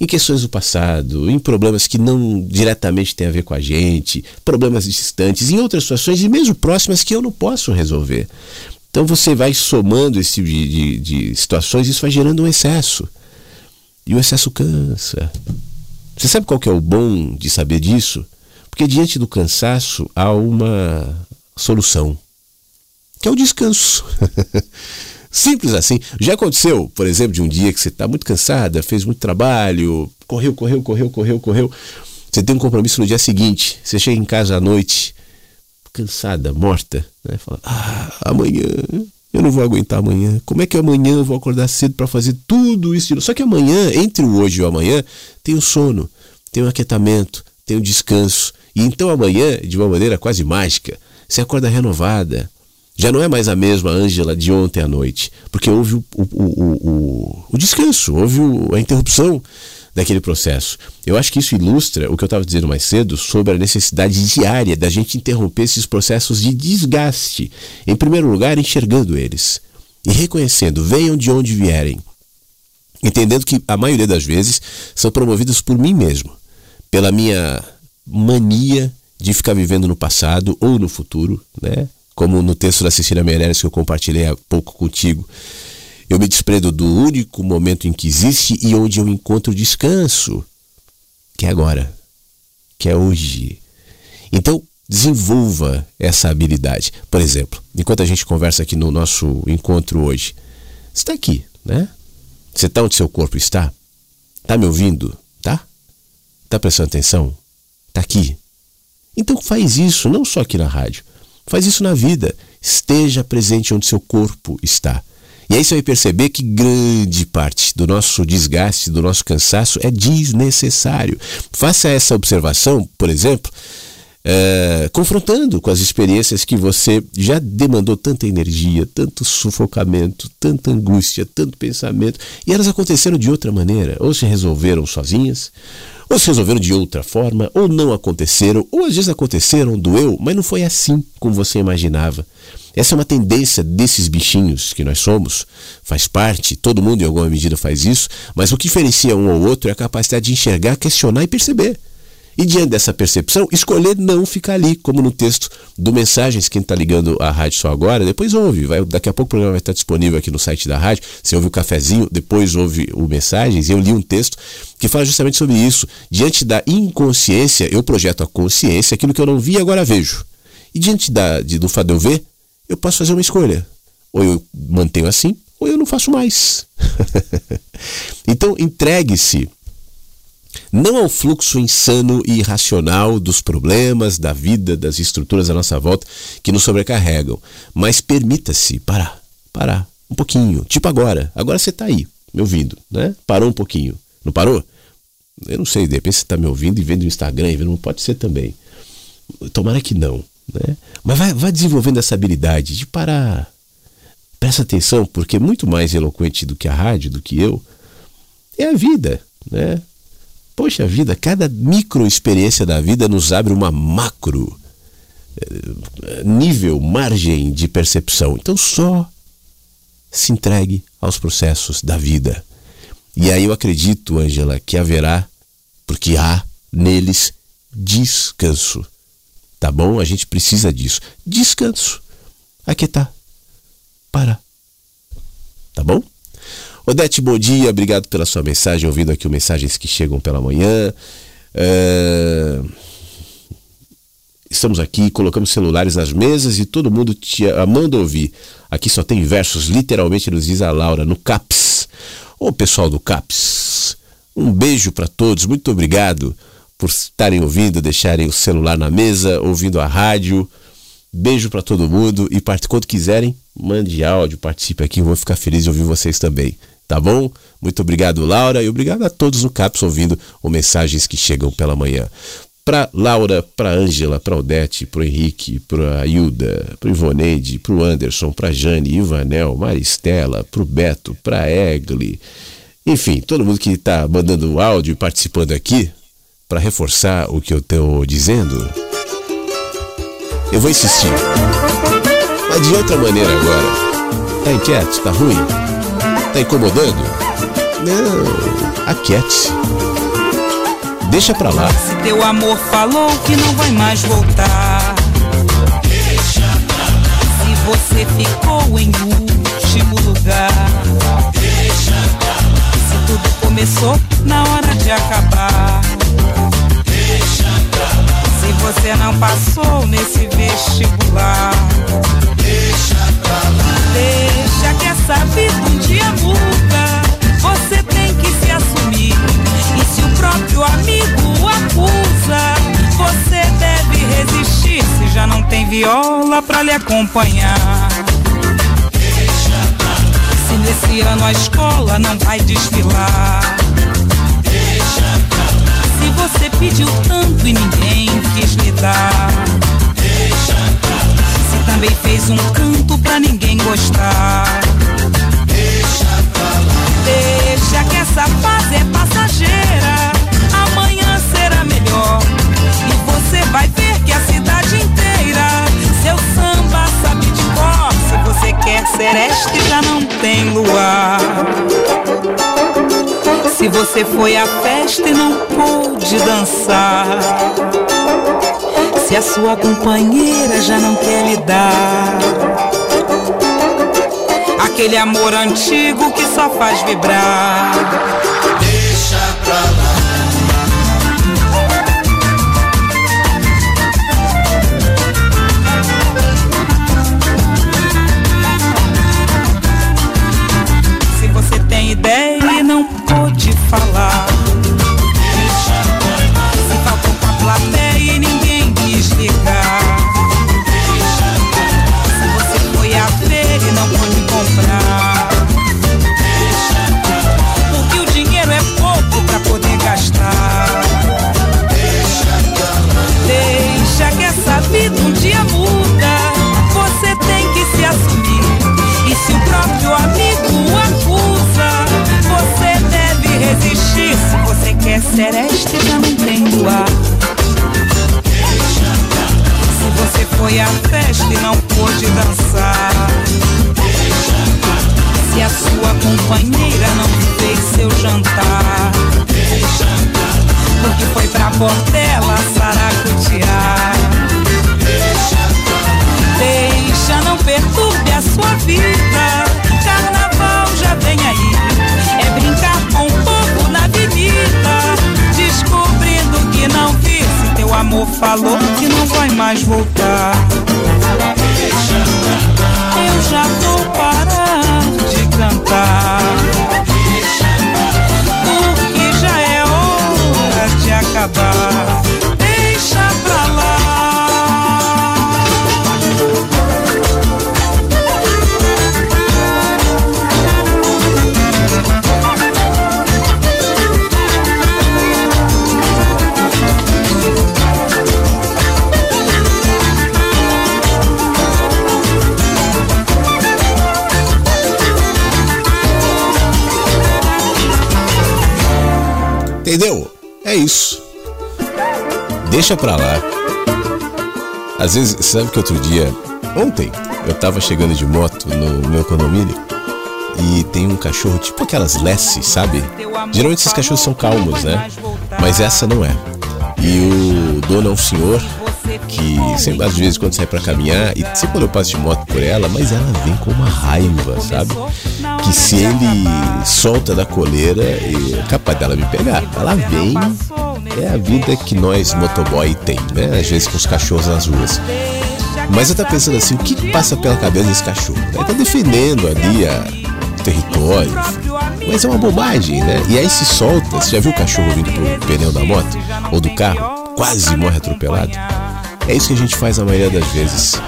em questões do passado, em problemas que não diretamente têm a ver com a gente, problemas distantes, em outras situações e mesmo próximas que eu não posso resolver. Então você vai somando esse tipo de, de, de situações e isso vai gerando um excesso. E o excesso cansa. Você sabe qual que é o bom de saber disso? Porque diante do cansaço há uma solução, que é o descanso. Simples assim. Já aconteceu, por exemplo, de um dia que você está muito cansada, fez muito trabalho, correu, correu, correu, correu, correu. Você tem um compromisso no dia seguinte. Você chega em casa à noite, cansada, morta, né? Fala, ah, amanhã eu não vou aguentar amanhã. Como é que amanhã eu vou acordar cedo para fazer tudo isso? Só que amanhã, entre o hoje e o amanhã, tem o sono, tem o aquietamento, tem o descanso. E então amanhã, de uma maneira quase mágica, você acorda renovada. Já não é mais a mesma Ângela de ontem à noite, porque houve o, o, o, o, descanso, houve a interrupção daquele processo. Eu acho que isso ilustra o que eu estava dizendo mais cedo sobre a necessidade diária da gente interromper esses processos de desgaste. Em primeiro lugar, enxergando eles e reconhecendo, venham de onde vierem. Entendendo que a maioria das vezes são promovidos por mim mesmo, pela minha mania de ficar vivendo no passado ou no futuro, né? Como no texto da Cecília Meirelles que eu compartilhei há pouco contigo. Eu me desprendo do único momento em que existe e onde eu encontro descanso, que é agora, que é hoje. Então, desenvolva essa habilidade. Por exemplo, enquanto a gente conversa aqui no nosso encontro hoje, você está aqui, né? Você está onde seu corpo está? Está me ouvindo? Tá? Está prestando atenção? Está aqui. Então faz isso, não só aqui na rádio. Faz isso na vida. Esteja presente onde seu corpo está. E aí você vai perceber que grande parte do nosso desgaste, do nosso cansaço é desnecessário. Faça essa observação, por exemplo, é, confrontando com as experiências que você já demandou tanta energia, tanto sufocamento, tanta angústia, tanto pensamento, e elas aconteceram de outra maneira, ou se resolveram sozinhas, ou se resolveram de outra forma, ou não aconteceram, ou às vezes aconteceram, doeu, mas não foi assim como você imaginava. Essa é uma tendência desses bichinhos que nós somos, faz parte, todo mundo em alguma medida faz isso, mas o que diferencia um ou outro é a capacidade de enxergar, questionar e perceber. E diante dessa percepção, escolher não ficar ali, como no texto do Mensagens, quem está ligando a rádio só agora, depois ouve, vai, daqui a pouco o programa vai estar disponível aqui no site da rádio, você ouve o cafezinho, depois ouve o Mensagens, eu li um texto que fala justamente sobre isso. Diante da inconsciência, eu projeto a consciência, aquilo que eu não vi agora vejo. E diante da, de, do fato de eu ver, eu posso fazer uma escolha. Ou eu mantenho assim, ou eu não faço mais. então, entregue-se não ao fluxo insano e irracional dos problemas, da vida, das estruturas à nossa volta que nos sobrecarregam, mas permita-se parar, parar um pouquinho, tipo agora. Agora você está aí, me ouvindo, né? Parou um pouquinho. Não parou? Eu não sei, de repente você está me ouvindo e vendo o Instagram e vendo, pode ser também. Tomara que não. Né? Mas vai, vai desenvolvendo essa habilidade de parar. Presta atenção, porque muito mais eloquente do que a rádio, do que eu, é a vida. Né? Poxa vida, cada micro experiência da vida nos abre uma macro eh, nível, margem de percepção. Então só se entregue aos processos da vida. E aí eu acredito, Ângela, que haverá, porque há neles descanso. Tá bom? A gente precisa disso. Descanso. aquietar, parar. Tá bom? Odete, bom dia, obrigado pela sua mensagem, ouvindo aqui mensagens que chegam pela manhã. É... Estamos aqui, colocamos celulares nas mesas e todo mundo te amando ouvir. Aqui só tem versos, literalmente nos diz a Laura, no CAPS. Ô pessoal do CAPS, um beijo para todos, muito obrigado por estarem ouvindo, deixarem o celular na mesa, ouvindo a rádio. Beijo para todo mundo e quando quiserem, mande áudio, participe aqui, eu vou ficar feliz de ouvir vocês também. Tá bom? Muito obrigado, Laura, e obrigado a todos no CAPS ouvindo os mensagens que chegam pela manhã. Para Laura, para Ângela, para Odete, para Henrique, para Hilda, para Ivoneide, para Anderson, para Jane, Ivanel, Maristela, para o Beto, para Egli, enfim, todo mundo que está mandando áudio e participando aqui, para reforçar o que eu estou dizendo, eu vou insistir. Mas de outra maneira agora. Tá inquieto? Tá ruim? Tá incomodando? Não, aquiete-se. Deixa pra lá. Se teu amor falou que não vai mais voltar. Deixa pra lá. Se você ficou em último lugar. Deixa pra lá. Se tudo começou na hora de acabar. Deixa pra lá. Se você não passou nesse vestibular. Deixa pra lá. Deixa que essa vida um dia muda. Você tem que se assumir. E se o próprio amigo acusa, você deve resistir. Se já não tem viola pra lhe acompanhar. Se nesse ano a escola não vai desfilar. Se você pediu tanto e ninguém quis lhe dar. Também fez um canto pra ninguém gostar. Deixa que essa fase é passageira. Amanhã será melhor. E você vai ver que a cidade inteira seu samba sabe de cor. Se você quer sereste, já não tem luar. Se você foi à festa e não pôde dançar. Se a sua companheira já não quer lhe dar aquele amor antigo que só faz vibrar. Deixa pra lá. Falou que não vai mais voltar. Eu já vou parar de cantar. Porque já é hora de acabar. Deixa pra lá. Às vezes, sabe que outro dia, ontem, eu tava chegando de moto no meu condomínio e tem um cachorro tipo aquelas Lassie, sabe? Geralmente esses cachorros são calmos, né? Mas essa não é. E o dono é um senhor que sempre às vezes quando sai para caminhar, e sempre quando eu passo de moto por ela, mas ela vem com uma raiva, sabe? Que se ele solta da coleira, é capaz dela me pegar. Ela vem, é a vida que nós motoboy tem, né? Às vezes com os cachorros nas ruas. Mas eu tô pensando assim, o que passa pela cabeça desse cachorro? Ele tá defendendo ali a, o território, mas é uma bobagem, né? E aí se solta, você já viu o cachorro vindo pro pneu da moto ou do carro? Quase morre atropelado. É isso que a gente faz a maioria das vezes.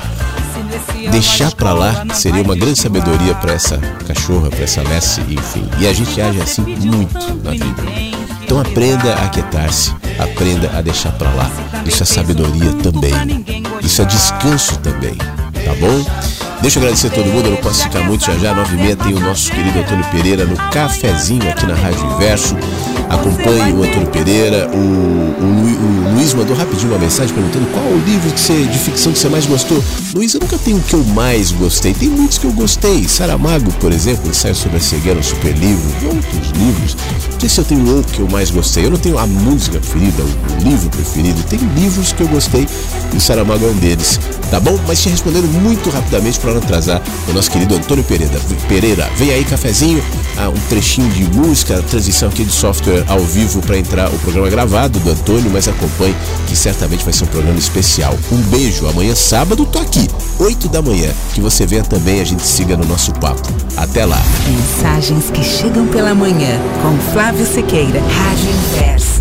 Deixar pra lá seria uma grande sabedoria para essa cachorra, para essa Messi, enfim. E a gente age assim muito na vida. Então aprenda a aquietar-se, aprenda a deixar pra lá. Isso é sabedoria também. Isso é descanso também, tá bom? Deixa eu agradecer a todo mundo, eu não posso ficar muito já já. 9 e meia tem o nosso querido Antônio Pereira no cafezinho aqui na Rádio Inverso. Acompanhe o Antônio Pereira. O, o, o, Luiz mandou rapidinho uma mensagem perguntando qual o livro que você, de ficção que você mais gostou. Luiz, eu nunca tenho o que eu mais gostei. Tem muitos que eu gostei. Saramago, por exemplo, ensaio sobre a cegueira, um super livro. Outros livros. Não sei se eu tenho outro que eu mais gostei. Eu não tenho a música preferida, o livro preferido. Tem livros que eu gostei e o Saramago é um deles. Tá bom? Mas te respondendo muito rapidamente para não atrasar o nosso querido Antônio Pereira. Pereira, vem aí cafezinho, ah, um trechinho de música, transição aqui de software ao vivo para entrar o programa gravado do Antônio, mas acompanhe que certamente vai ser um programa especial. Um beijo, amanhã sábado tô aqui, 8 da manhã. Que você venha também, a gente siga no nosso papo. Até lá. Mensagens que chegam pela manhã com Flávio Flávio Siqueira, Rádio Inverso.